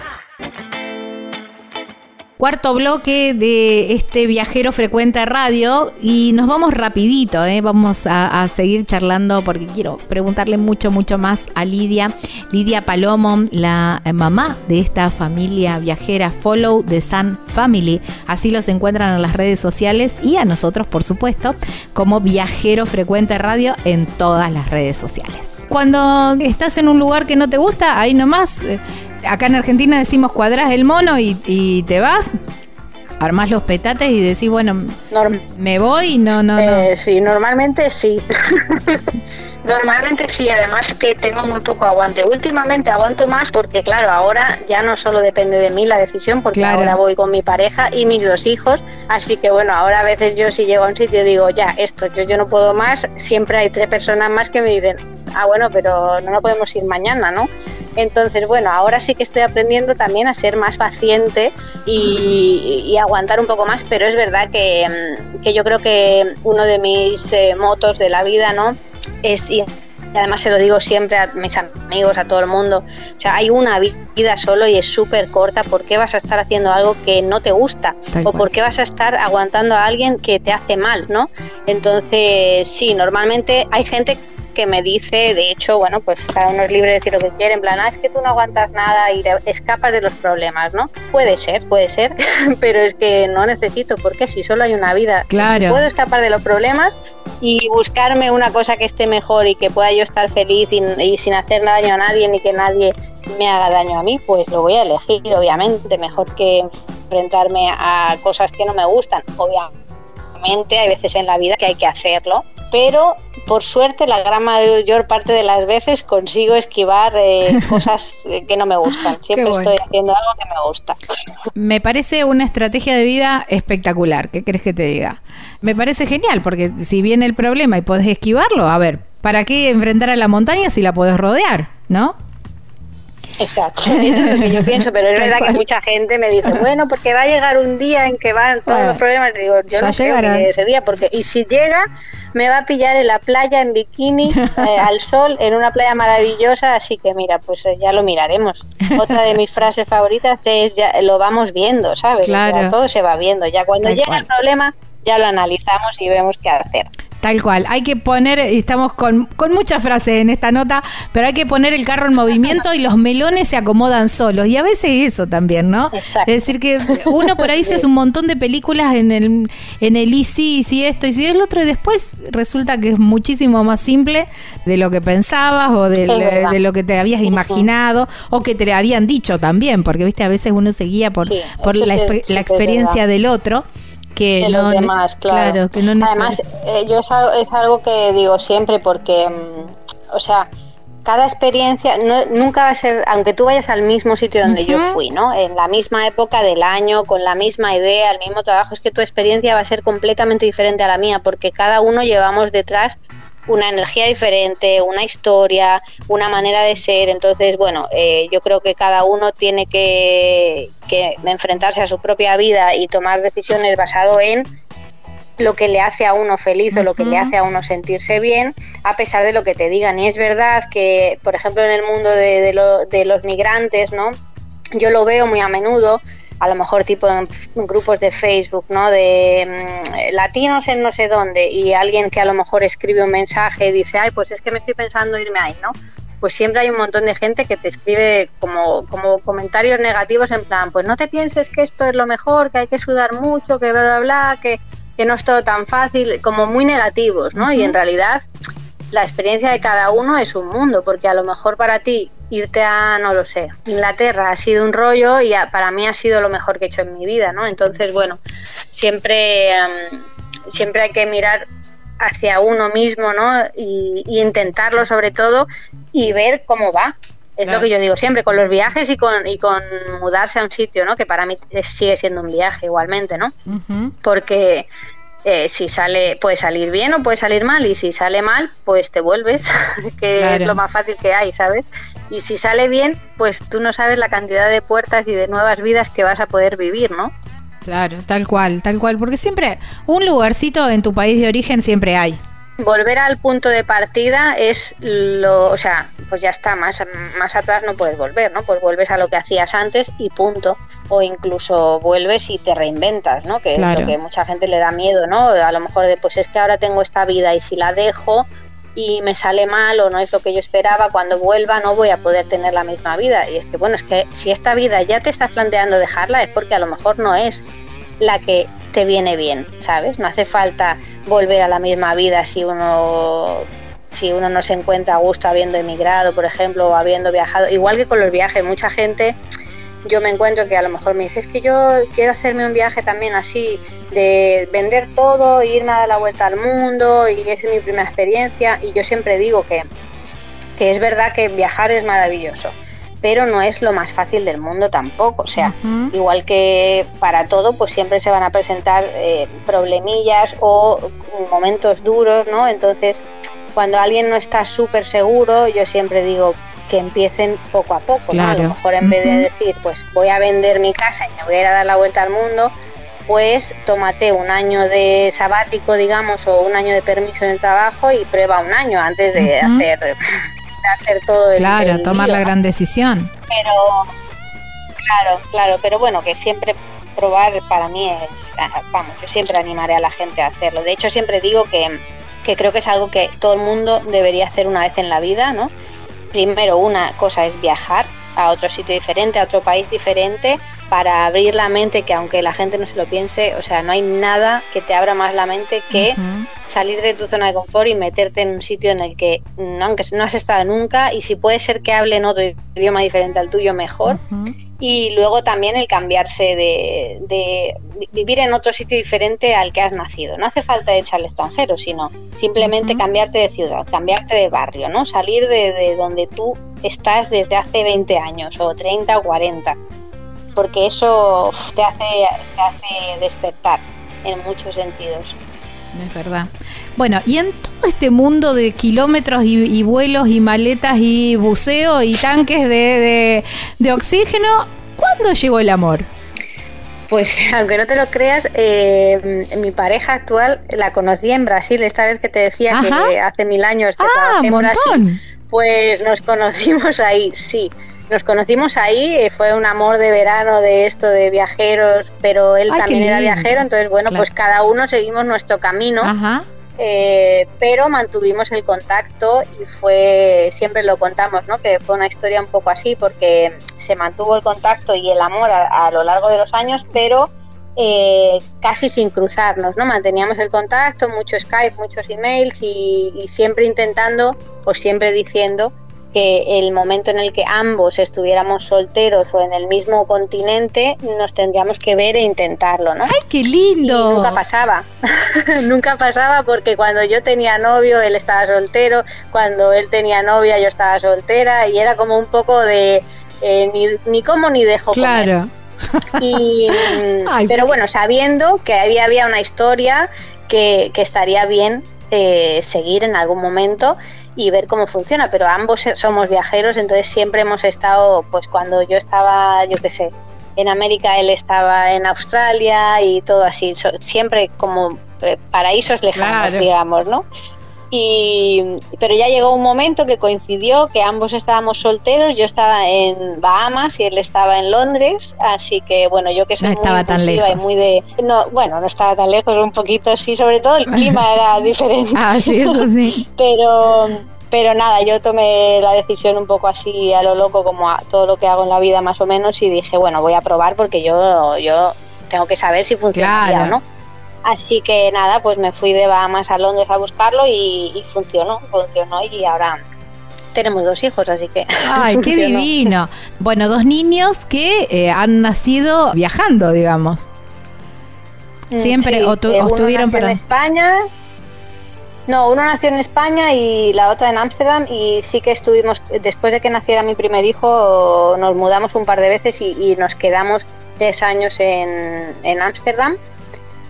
Cuarto bloque de este viajero frecuente radio y nos vamos rapidito, ¿eh? vamos a, seguir charlando porque quiero preguntarle mucho, mucho más a Lidia. Lidia Palomo, la mamá de esta familia viajera Follow the Sun Family. Así los encuentran en las redes sociales y a nosotros, por supuesto, como viajero frecuente radio en todas las redes sociales cuando estás en un lugar que no te gusta, ahí nomás, eh, acá en Argentina decimos cuadrás el mono y, te vas, armás los petates y decís, bueno, me voy, no, no, no. Eh, sí, normalmente sí. *laughs* Normalmente sí, además que tengo muy poco aguante. Últimamente aguanto más porque, claro, ahora ya no solo depende de mí la decisión, porque ahora voy con mi pareja y mis dos hijos. Así que, bueno, ahora a veces yo si llego a un sitio digo, ya, esto, yo, yo no puedo más. Siempre hay tres personas más que me dicen, ah, bueno, pero no, no podemos ir mañana, ¿no? Entonces, bueno, ahora sí que estoy aprendiendo también a ser más paciente y, aguantar un poco más, pero es verdad que, mm, que yo creo que uno de mis eh, motos de la vida, ¿no? Es, y además se lo digo siempre a mis amigos, a todo el mundo, o sea, hay una vida solo y es súper corta, ¿por qué vas a estar haciendo algo que no te gusta? ¿O por qué vas a estar aguantando a alguien que te hace mal, ¿no? Entonces, sí, normalmente hay gente que me dice, de hecho, bueno, pues cada uno es libre de decir lo que quiere, en plan, ah, es que tú no aguantas nada y te escapas de los problemas, ¿no? Puede ser, puede ser, *laughs* pero es que no necesito, porque si solo hay una vida, claro. puedo escapar de los problemas y buscarme una cosa que esté mejor y que pueda yo estar feliz y, sin hacer daño a nadie ni que nadie me haga daño a mí, pues lo voy a elegir, obviamente, mejor que enfrentarme a cosas que no me gustan, obviamente hay veces en la vida que hay que hacerlo, pero por suerte la gran mayor parte de las veces consigo esquivar eh, *laughs* cosas que no me gustan. Siempre estoy haciendo algo que me gusta. Me parece una estrategia de vida espectacular. ¿Qué crees que te diga? Me parece genial porque si viene el problema y podés esquivarlo, a ver, ¿para qué enfrentar a la montaña si la podés rodear? ¿No? Exacto, eso es lo que yo *laughs* pienso, pero es verdad que mucha gente me dice, bueno, porque va a llegar un día en que van todos los problemas. Digo, yo no sé ese día, porque y si llega, me va a pillar en la playa en bikini, *laughs* eh, al sol, en una playa maravillosa, así que mira, pues eh, ya lo miraremos. Otra de mis *laughs* frases favoritas es, ya lo vamos viendo, ¿sabes? Claro. todo se va viendo, ya cuando llega el problema, ya lo analizamos y vemos qué hacer. Tal cual. Hay que poner, estamos con, con muchas frases en esta nota, pero hay que poner el carro en movimiento y los melones se acomodan solos. Y a veces eso también, ¿no? Exacto. Es decir, que uno por ahí se hace un montón de películas en el, en el y sí, y si esto, y si el otro, y después resulta que es muchísimo más simple de lo que pensabas o de, lo que te habías imaginado o que te habían dicho también, porque viste, a veces uno se guía por, por la, la experiencia del otro que los demás, claro. Además, eh, yo es algo, es algo, que digo siempre porque, mm, o sea, cada experiencia nunca va a ser, aunque tú vayas al mismo sitio donde yo fui, ¿no? En la misma época del año, con la misma idea, el mismo trabajo, es que tu experiencia va a ser completamente diferente a la mía, porque cada uno llevamos detrás una energía diferente, una historia, una manera de ser. Entonces, bueno, eh, yo creo que cada uno tiene que, que enfrentarse a su propia vida y tomar decisiones basado en lo que le hace a uno feliz o lo que le hace a uno sentirse bien, a pesar de lo que te digan. Y es verdad que, por ejemplo, en el mundo de, de los migrantes, ¿no? Yo lo veo muy a menudo, a lo mejor tipo en grupos de Facebook, ¿no? De mm, latinos en no sé dónde y alguien que a lo mejor escribe un mensaje y dice, ay, pues es que me estoy pensando irme ahí, ¿no? Pues siempre hay un montón de gente que te escribe como, como comentarios negativos en plan, pues no te pienses que esto es lo mejor, que hay que sudar mucho, que bla, bla, bla, que que no es todo tan fácil, como muy negativos, ¿no? Y en realidad la experiencia de cada uno es un mundo, porque a lo mejor para ti irte a, no lo sé, Inglaterra ha sido un rollo y para mí ha sido lo mejor que he hecho en mi vida, ¿no? Entonces, bueno, siempre, em, siempre hay que mirar hacia uno mismo, ¿no? Y, intentarlo sobre todo y ver cómo va. Es lo que yo digo siempre, con los viajes y con, y con mudarse a un sitio, ¿no? Que para mí sigue siendo un viaje igualmente, ¿no? Porque eh, si sale, puede salir bien o puede salir mal, y si sale mal, pues te vuelves, *laughs* que es lo más fácil que hay, ¿sabes? Y si sale bien, pues tú no sabes la cantidad de puertas y de nuevas vidas que vas a poder vivir, ¿no? Claro, tal cual, tal cual, porque siempre un lugarcito en tu país de origen siempre hay. Volver al punto de partida es lo, o sea, pues ya está, más, más atrás no puedes volver, ¿no? Pues vuelves a lo que hacías antes y punto. O incluso vuelves y te reinventas, ¿no? Que es lo que mucha gente le da miedo, ¿no? A lo mejor de, pues es que ahora tengo esta vida y si la dejo y me sale mal o no es lo que yo esperaba, cuando vuelva no voy a poder tener la misma vida. Y es que, bueno, es que si esta vida ya te estás planteando dejarla es porque a lo mejor no es la que te viene bien, ¿sabes? No hace falta volver a la misma vida si uno si uno no se encuentra a gusto habiendo emigrado, por ejemplo, o habiendo viajado. Igual que con los viajes, mucha gente yo me encuentro que a lo mejor me dice es que yo quiero hacerme un viaje también así de vender todo, irme a dar la vuelta al mundo y es mi primera experiencia y yo siempre digo que, que es verdad que viajar es maravilloso pero no es lo más fácil del mundo tampoco. O sea, igual que para todo, pues siempre se van a presentar eh, problemillas o momentos duros, ¿no? Entonces, cuando alguien no está súper seguro, yo siempre digo que empiecen poco a poco. A lo mejor en vez de decir, pues voy a vender mi casa y me voy a ir a dar la vuelta al mundo, pues tómate un año de sabático, digamos, o un año de permiso en el trabajo y prueba un año antes de hacer *laughs* hacer todo el Claro, tomar la gran decisión. Pero, claro, claro, pero bueno, que siempre probar para mí es, ah, vamos, yo siempre animaré a la gente a hacerlo. De hecho, siempre digo que, que creo que es algo que todo el mundo debería hacer una vez en la vida, ¿no? Primero, una cosa es viajar a otro sitio diferente, a otro país diferente, para abrir la mente, que aunque la gente no se lo piense, o sea, no hay nada que te abra más la mente que salir de tu zona de confort y meterte en un sitio en el que, aunque no has estado nunca, y si puede ser que hablen otro idioma diferente al tuyo, mejor. Y luego también el cambiarse de, de, vivir en otro sitio diferente al que has nacido. No hace falta echar al extranjero, sino simplemente cambiarte de ciudad, cambiarte de barrio, ¿no? Salir de, de donde tú estás desde hace 20 años o 30 o 40 porque eso te hace, te hace despertar en muchos sentidos. Es verdad. Bueno, y en todo este mundo de kilómetros y, vuelos y maletas y buceo y tanques de, oxígeno, ¿cuándo llegó el amor? Pues *laughs* aunque no te lo creas, eh, mi pareja actual la conocí en Brasil, esta vez que te decía que hace mil años que ah, en Brasil, pues nos conocimos ahí, sí. Nos conocimos ahí, eh, fue un amor de verano de esto de viajeros, pero él también era viajero, entonces bueno, pues cada uno seguimos nuestro camino. Eh, pero mantuvimos el contacto y fue, siempre lo contamos, ¿no? Que fue una historia un poco así porque se mantuvo el contacto y el amor a, lo largo de los años, pero eh, casi sin cruzarnos, ¿no? Manteníamos el contacto, mucho Skype, muchos emails y, y siempre intentando, o siempre diciendo que el momento en el que ambos estuviéramos solteros o en el mismo continente, nos tendríamos que ver e intentarlo, ¿no? ¡Ay, qué lindo! Y nunca pasaba, *laughs* nunca pasaba porque cuando yo tenía novio, él estaba soltero, cuando él tenía novia, yo estaba soltera y era como un poco de eh, ni, ni como ni dejo Claro. Y, *laughs* pero bueno, sabiendo que había, había una historia que, que estaría bien eh, seguir en algún momento y ver cómo funciona, pero ambos somos viajeros, entonces siempre hemos estado, pues cuando yo estaba, yo qué sé, en América, él estaba en Australia y todo así, siempre como eh, paraísos lejanos, digamos, ¿no? Y, pero ya llegó un momento que coincidió que ambos estábamos solteros, yo estaba en Bahamas y él estaba en Londres, así que bueno, yo que soy no estaba tan lejos. y muy de no, bueno, no estaba tan lejos, un poquito sí, sobre todo el clima *laughs* era diferente. Ah, sí, eso sí. *laughs* pero pero nada, yo tomé la decisión un poco así a lo loco como a todo lo que hago en la vida más o menos y dije, bueno, voy a probar porque yo yo tengo que saber si funciona o no. Así que nada, pues me fui de Bahamas a Londres a buscarlo y, funcionó, funcionó y ahora tenemos dos hijos, así que. *laughs* ¡Ay, qué divino! Bueno, dos niños que eh, han nacido viajando, digamos. Mm, Siempre, o, eh, estuvieron para. en España. No, uno nació en España y la otra en Ámsterdam y sí que estuvimos, después de que naciera mi primer hijo, nos mudamos un par de veces y, y nos quedamos tres años en Ámsterdam.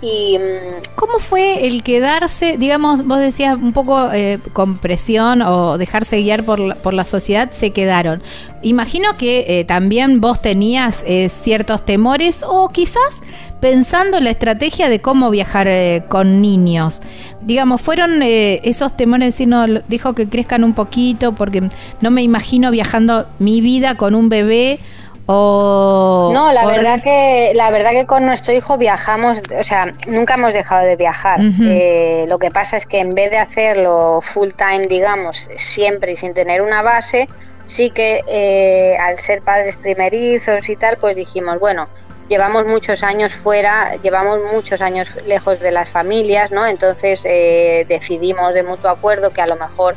Y, mm, ¿Cómo fue el quedarse, digamos, vos decías un poco eh, con presión o dejarse guiar por la, por la sociedad, se quedaron? Imagino que eh, también vos tenías eh, ciertos temores o quizás pensando en la estrategia de cómo viajar con niños. Digamos, fueron esos temores, decir, no, dijo que crezcan un poquito porque no me imagino viajando mi vida con un bebé no, la verdad que la verdad que con nuestro hijo viajamos, o sea, nunca hemos dejado de viajar. Eh, lo que pasa es que en vez de hacerlo full time, digamos, siempre y sin tener una base, sí que eh, al ser padres primerizos y tal, pues dijimos, bueno, llevamos muchos años fuera, llevamos muchos años lejos de las familias, ¿no? Entonces eh, decidimos de mutuo acuerdo que a lo mejor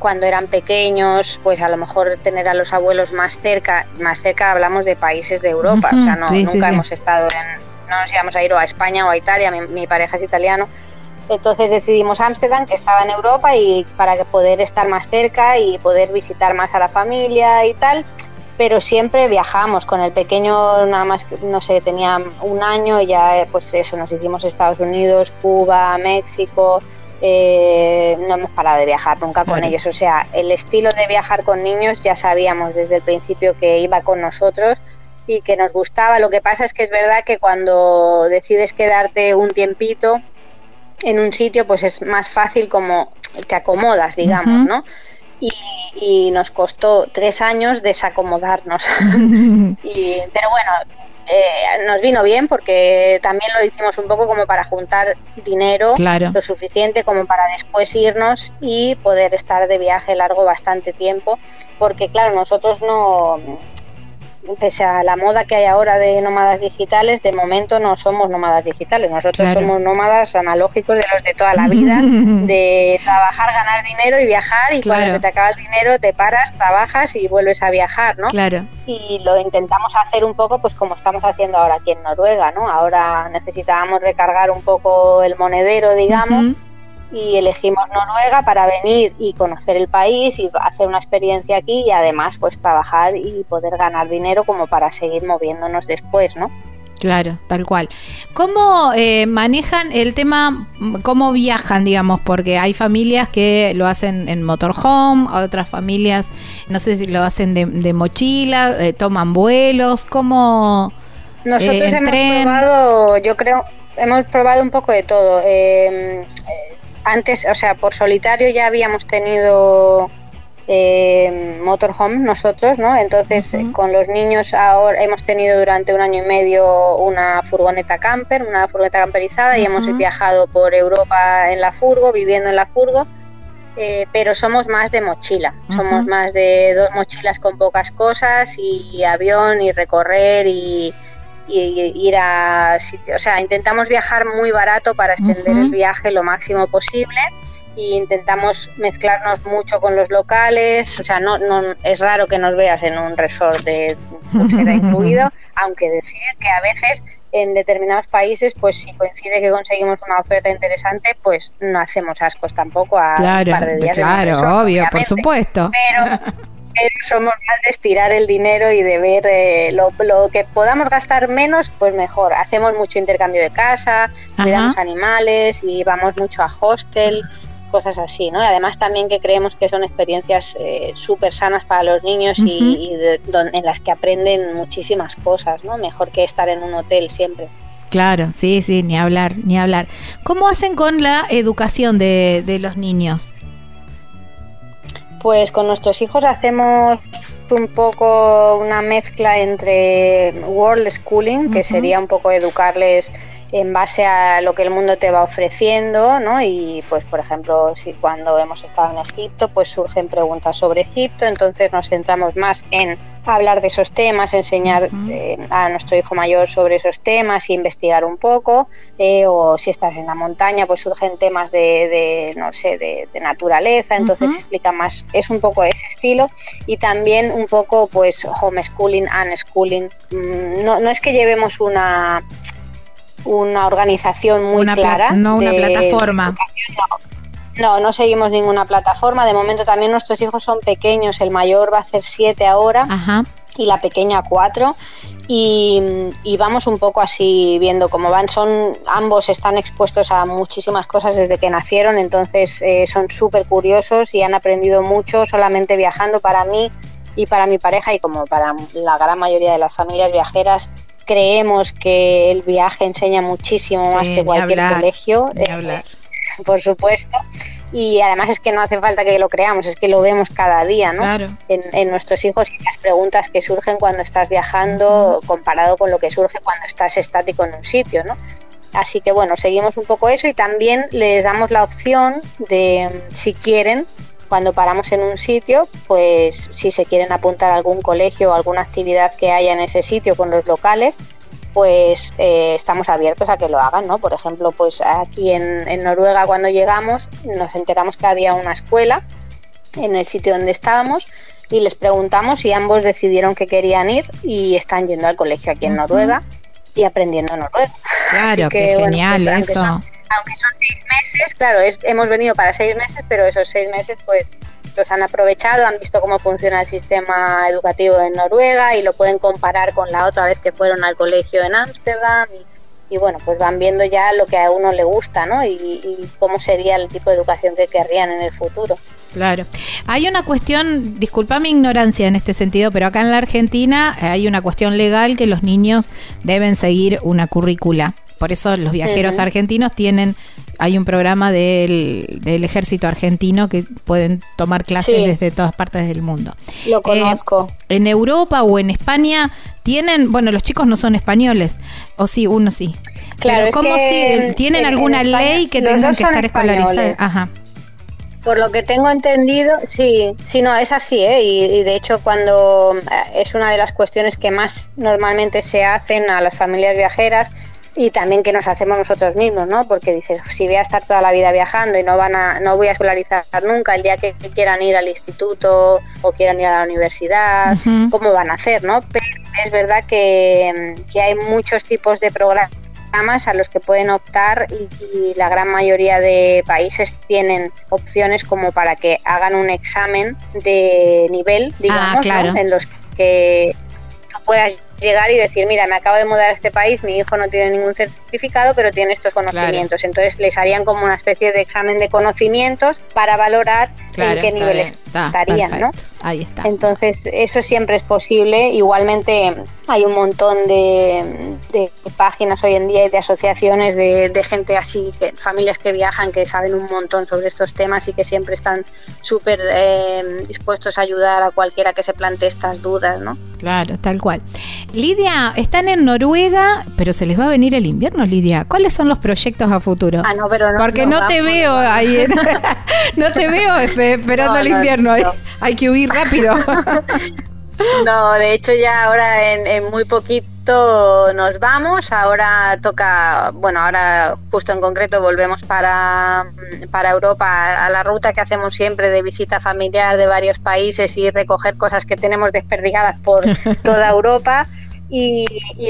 cuando eran pequeños, pues a lo mejor tener a los abuelos más cerca, más cerca hablamos de países de Europa, o sea, no, nunca hemos estado en, no nos íbamos a ir o a España o a Italia, mi, pareja es italiano, entonces decidimos Ámsterdam, que estaba en Europa, y para poder estar más cerca y poder visitar más a la familia y tal, pero siempre viajamos. Con el pequeño, nada más, no sé, tenía un año y ya, pues eso, nos hicimos Estados Unidos, Cuba, México, eh, no hemos parado de viajar nunca con ellos. O sea, el estilo de viajar con niños ya sabíamos desde el principio que iba con nosotros y que nos gustaba. Lo que pasa es que es verdad que cuando decides quedarte un tiempito en un sitio, pues es más fácil como te acomodas, digamos, ¿no? Y, nos costó tres años desacomodarnos. *laughs* *laughs* pero bueno, eh, nos vino bien porque también lo hicimos un poco como para juntar dinero lo suficiente como para después irnos y poder estar de viaje largo bastante tiempo porque claro nosotros no pese a la moda que hay ahora de nómadas digitales, de momento no somos nómadas digitales, nosotros somos nómadas analógicos de los de toda la vida, *laughs* de trabajar, ganar dinero y viajar y cuando se te acaba el dinero te paras, trabajas y vuelves a viajar, ¿no? Claro. Y lo intentamos hacer un poco pues como estamos haciendo ahora aquí en Noruega, ¿no? Ahora necesitábamos recargar un poco el monedero, digamos y elegimos Noruega para venir y conocer el país y hacer una experiencia aquí y además pues trabajar y poder ganar dinero como para seguir moviéndonos después, ¿no? Claro, tal cual. ¿Cómo eh, manejan el tema, cómo viajan, digamos? Porque hay familias que lo hacen en motorhome, otras familias, no sé si lo hacen de, mochila, eh, toman vuelos, ¿cómo? Nosotros eh, hemos probado, yo creo, hemos probado un poco de todo antes, o sea, por solitario ya habíamos tenido eh, motorhome nosotros, ¿no? Entonces, con los niños ahora hemos tenido durante un año y medio una furgoneta camper, una furgoneta camperizada y hemos viajado por Europa en la furgo, viviendo en la furgo. Eh, pero somos más de mochila, somos más de dos mochilas con pocas cosas y avión y recorrer y, y, ir a sitios. O sea, intentamos viajar muy barato para extender el viaje lo máximo posible y intentamos mezclarnos mucho con los locales, o sea, no, no es raro que nos veas en un resort de pulsera *laughs* incluido, aunque decir que a veces en determinados países, pues si coincide que conseguimos una oferta interesante, pues no hacemos ascos tampoco a claro, un par de días. Claro, obvio, por supuesto. Pero, *laughs* somos más de estirar el dinero y de ver eh, lo, que podamos gastar menos, pues mejor. Hacemos mucho intercambio de casa, cuidamos animales y vamos mucho a hostel cosas así, ¿no? Y además también que creemos que son experiencias eh, súper sanas para los niños y, en las que aprenden muchísimas cosas, ¿no? Mejor que estar en un hotel siempre. Claro, sí, sí, ni hablar, ni hablar. ¿Cómo hacen con la educación de, de los niños? Pues con nuestros hijos hacemos un poco una mezcla entre world schooling, que sería un poco educarles en base a lo que el mundo te va ofreciendo, ¿no? Y pues por ejemplo, si cuando hemos estado en Egipto, pues surgen preguntas sobre Egipto, entonces nos centramos más en hablar de esos temas, enseñar eh, a nuestro hijo mayor sobre esos temas y investigar un poco, eh, o si estás en la montaña, pues surgen temas de, no sé, de, naturaleza, entonces explica más, es un poco ese estilo. Y también un poco pues homeschooling, unschooling, mm, no, no es que llevemos una una organización muy clara. no una plataforma. No. no. seguimos ninguna plataforma. De momento también nuestros hijos son pequeños. El mayor va a hacer siete ahora y la pequeña cuatro. Y, vamos un poco así viendo cómo van. Son ambos están expuestos a muchísimas cosas desde que nacieron, entonces eh, son súper curiosos y han aprendido mucho solamente viajando. Para mí y para mi pareja y como para la gran mayoría de las familias viajeras creemos que el viaje enseña muchísimo más que cualquier colegio, eh, *laughs* por supuesto. Y además es que no hace falta que lo creamos, es que lo vemos cada día, ¿no? En, nuestros hijos y las preguntas que surgen cuando estás viajando comparado con lo que surge cuando estás estático en un sitio, ¿no? Así que bueno, seguimos un poco eso y también les damos la opción de, si quieren, cuando paramos en un sitio, pues si se quieren apuntar a algún colegio o alguna actividad que haya en ese sitio con los locales, pues eh, estamos abiertos a que lo hagan, ¿no? Por ejemplo, pues aquí en, en, Noruega cuando llegamos nos enteramos que había una escuela en el sitio donde estábamos y les preguntamos y ambos decidieron que querían ir y están yendo al colegio aquí en Noruega y aprendiendo noruego. *laughs* Claro, qué genial pues, eso aunque son seis meses, claro, hemos venido para seis meses, pero esos seis meses pues los han aprovechado, han visto cómo funciona el sistema educativo en Noruega y lo pueden comparar con la otra vez que fueron al colegio en Ámsterdam y, bueno, pues van viendo ya lo que a uno le gusta, ¿no? Y, y, cómo sería el tipo de educación que querrían en el futuro. Claro. Hay una cuestión, disculpa mi ignorancia en este sentido, pero acá en la Argentina hay una cuestión legal que los niños deben seguir una currícula. Por eso los viajeros argentinos tienen, hay un programa del, ejército argentino que pueden tomar clases desde todas partes del mundo. Lo eh, conozco. en Europa o en España tienen, bueno, los chicos no son españoles, o sí, uno sí. Claro, Pero ¿cómo si tienen alguna ley que tengan que estar escolarizados? Ajá. Por lo que tengo entendido, sí, sí, no, es así, ¿eh? y, y, de hecho cuando eh, es una de las cuestiones que más normalmente se hacen a las familias viajeras, y también que nos hacemos nosotros mismos, ¿no? Porque dices, si voy a estar toda la vida viajando y no van a, no voy a escolarizar nunca el día que, quieran ir al instituto o quieran ir a la universidad, ¿cómo van a hacer, no? Pero es verdad que, hay muchos tipos de programas a los que pueden optar y, la gran mayoría de países tienen opciones como para que hagan un examen de nivel, digamos, ah, en los que puedas llegar y decir, mira, me acabo de mudar a este país, mi hijo no tiene ningún certificado, pero tiene estos conocimientos. Entonces les harían como una especie de examen de conocimientos para valorar en qué nivel estarían, ¿no? Ahí está. Entonces eso siempre es posible. Igualmente hay un montón de, páginas hoy en día y de asociaciones de, gente así, que, familias que viajan, que saben un montón sobre estos temas y que siempre están súper eh, dispuestos a ayudar a cualquiera que se plantee estas dudas, ¿no? Claro, tal cual. Lidia, están en Noruega, pero se les va a venir el invierno, Lidia. ¿Cuáles son los proyectos a futuro? Ah, no, pero no. Porque *laughs* *laughs* no, te veo ahí. no te veo esperando el invierno. Hay, hay, que huir rápido. *laughs* No, de hecho ya ahora en, muy poquito nos vamos. Ahora toca, bueno, ahora justo en concreto volvemos para, para Europa a la ruta que hacemos siempre de visita familiar de varios países y recoger cosas que tenemos desperdigadas por *laughs* toda Europa. Y,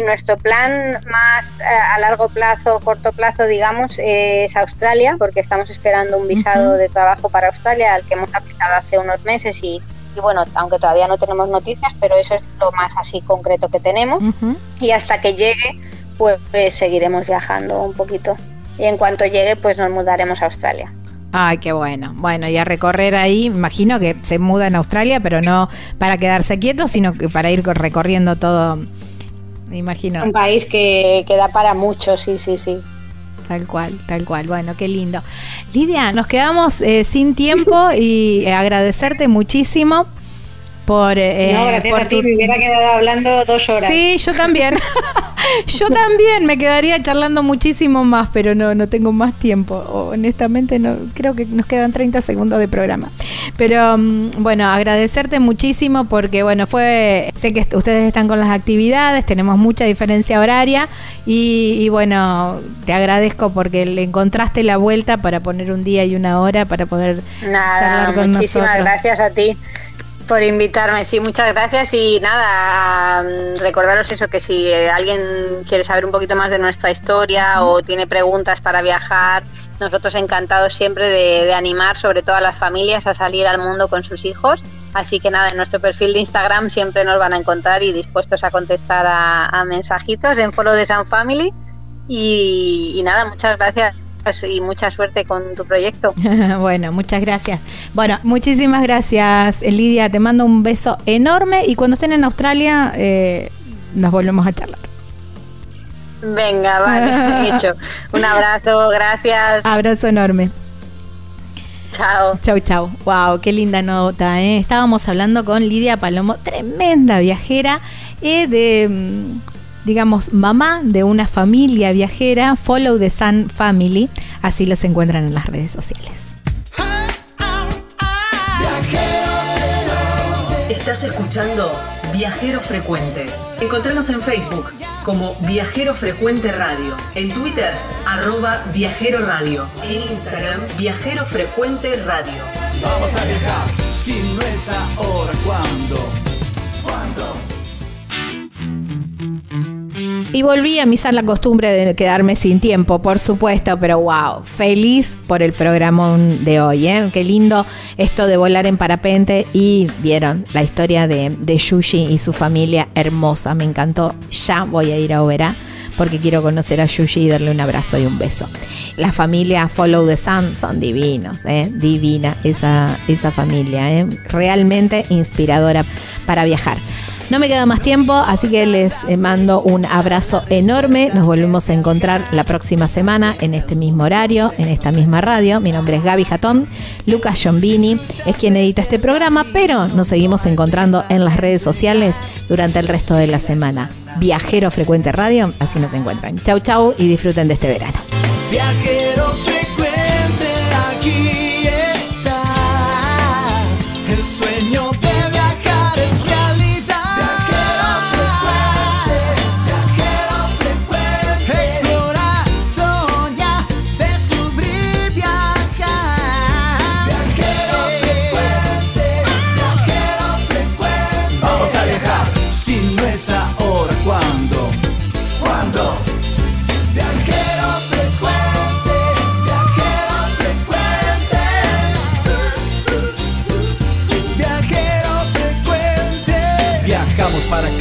nuestro plan más eh, a largo plazo, corto plazo, digamos, es Australia, porque estamos esperando un visado de trabajo para Australia al que hemos aplicado hace unos meses y, bueno, aunque todavía no tenemos noticias, pero eso es lo más así concreto que tenemos. Y hasta que llegue, pues, pues, seguiremos viajando un poquito. Y en cuanto llegue, pues nos mudaremos a Australia. Ay, qué bueno. Bueno, y a recorrer ahí, imagino que se muda en Australia, pero no para quedarse quieto, sino que para ir recorriendo todo imagino. Un país que, que da para mucho, sí, sí, sí. Tal cual, tal cual. Bueno, qué lindo. Lidia, nos quedamos eh, sin tiempo y eh, agradecerte muchísimo por... Eh, no, gracias a ti, me hubiera quedado hablando dos horas. Sí, yo también. *laughs* yo también me quedaría charlando muchísimo más, pero no, no tengo más tiempo. Honestamente, no creo que nos quedan 30 segundos de programa. Pero mm, bueno, agradecerte muchísimo porque, bueno, fue... Sé que ustedes están con las actividades, tenemos mucha diferencia horaria y, bueno, te agradezco porque le encontraste la vuelta para poner un día y una hora para poder charlar con muchísimas gracias a ti por invitarme, sí, muchas gracias y nada, recordaros eso, que si alguien quiere saber un poquito más de nuestra historia o tiene preguntas para viajar, nosotros encantados siempre de, animar sobre todo a las familias a salir al mundo con sus hijos. Así que nada, en nuestro perfil de Instagram siempre nos van a encontrar y dispuestos a contestar a, mensajitos en Follow de San Family. y nada, muchas gracias y mucha suerte con tu proyecto. *laughs* bueno, muchas gracias. Bueno, muchísimas gracias, Lidia. Te mando un beso enorme y cuando estén en Australia eh, nos volvemos a charlar. Venga, vale, *laughs* hecho. Un abrazo, gracias. Abrazo enorme. Chao. Chau, chau. Wow, qué linda nota. ¿eh? Estábamos hablando con Lidia Palomo, tremenda viajera eh, de mm, digamos, mamá de una familia viajera, Follow the Sun Family, así los encuentran en las redes sociales. Estás escuchando Viajero Frecuente. Encontranos en Facebook como Viajero Frecuente Radio, en Twitter arroba Viajero Radio, en Instagram Viajero Frecuente Radio. Vamos a viajar, si no es ahora, ¿cuándo? ¿Cuándo? Y volví a misar la costumbre de quedarme sin tiempo, por supuesto, pero wow, feliz por el programa de hoy. ¿eh? Qué lindo esto de volar en parapente y vieron la historia de, de Yushi y su familia hermosa, me encantó. Ya voy a ir a Oberá porque quiero conocer a Yushi y darle un abrazo y un beso. La familia Follow the Sun son divinos, ¿eh? divina esa, esa familia, ¿eh? realmente inspiradora para viajar. No me queda más tiempo, así que les eh, mando un abrazo enorme. Nos volvemos a encontrar la próxima semana en este mismo horario, en esta misma radio. Mi nombre es Gaby Jatón. Lucas Giombini es quien edita este programa, pero nos seguimos encontrando en las redes sociales durante el resto de la semana. Viajero Frecuente Radio, así nos encuentran. Chau, chau y disfruten de este verano. Viajero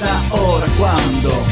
viajero frecuente. Vamos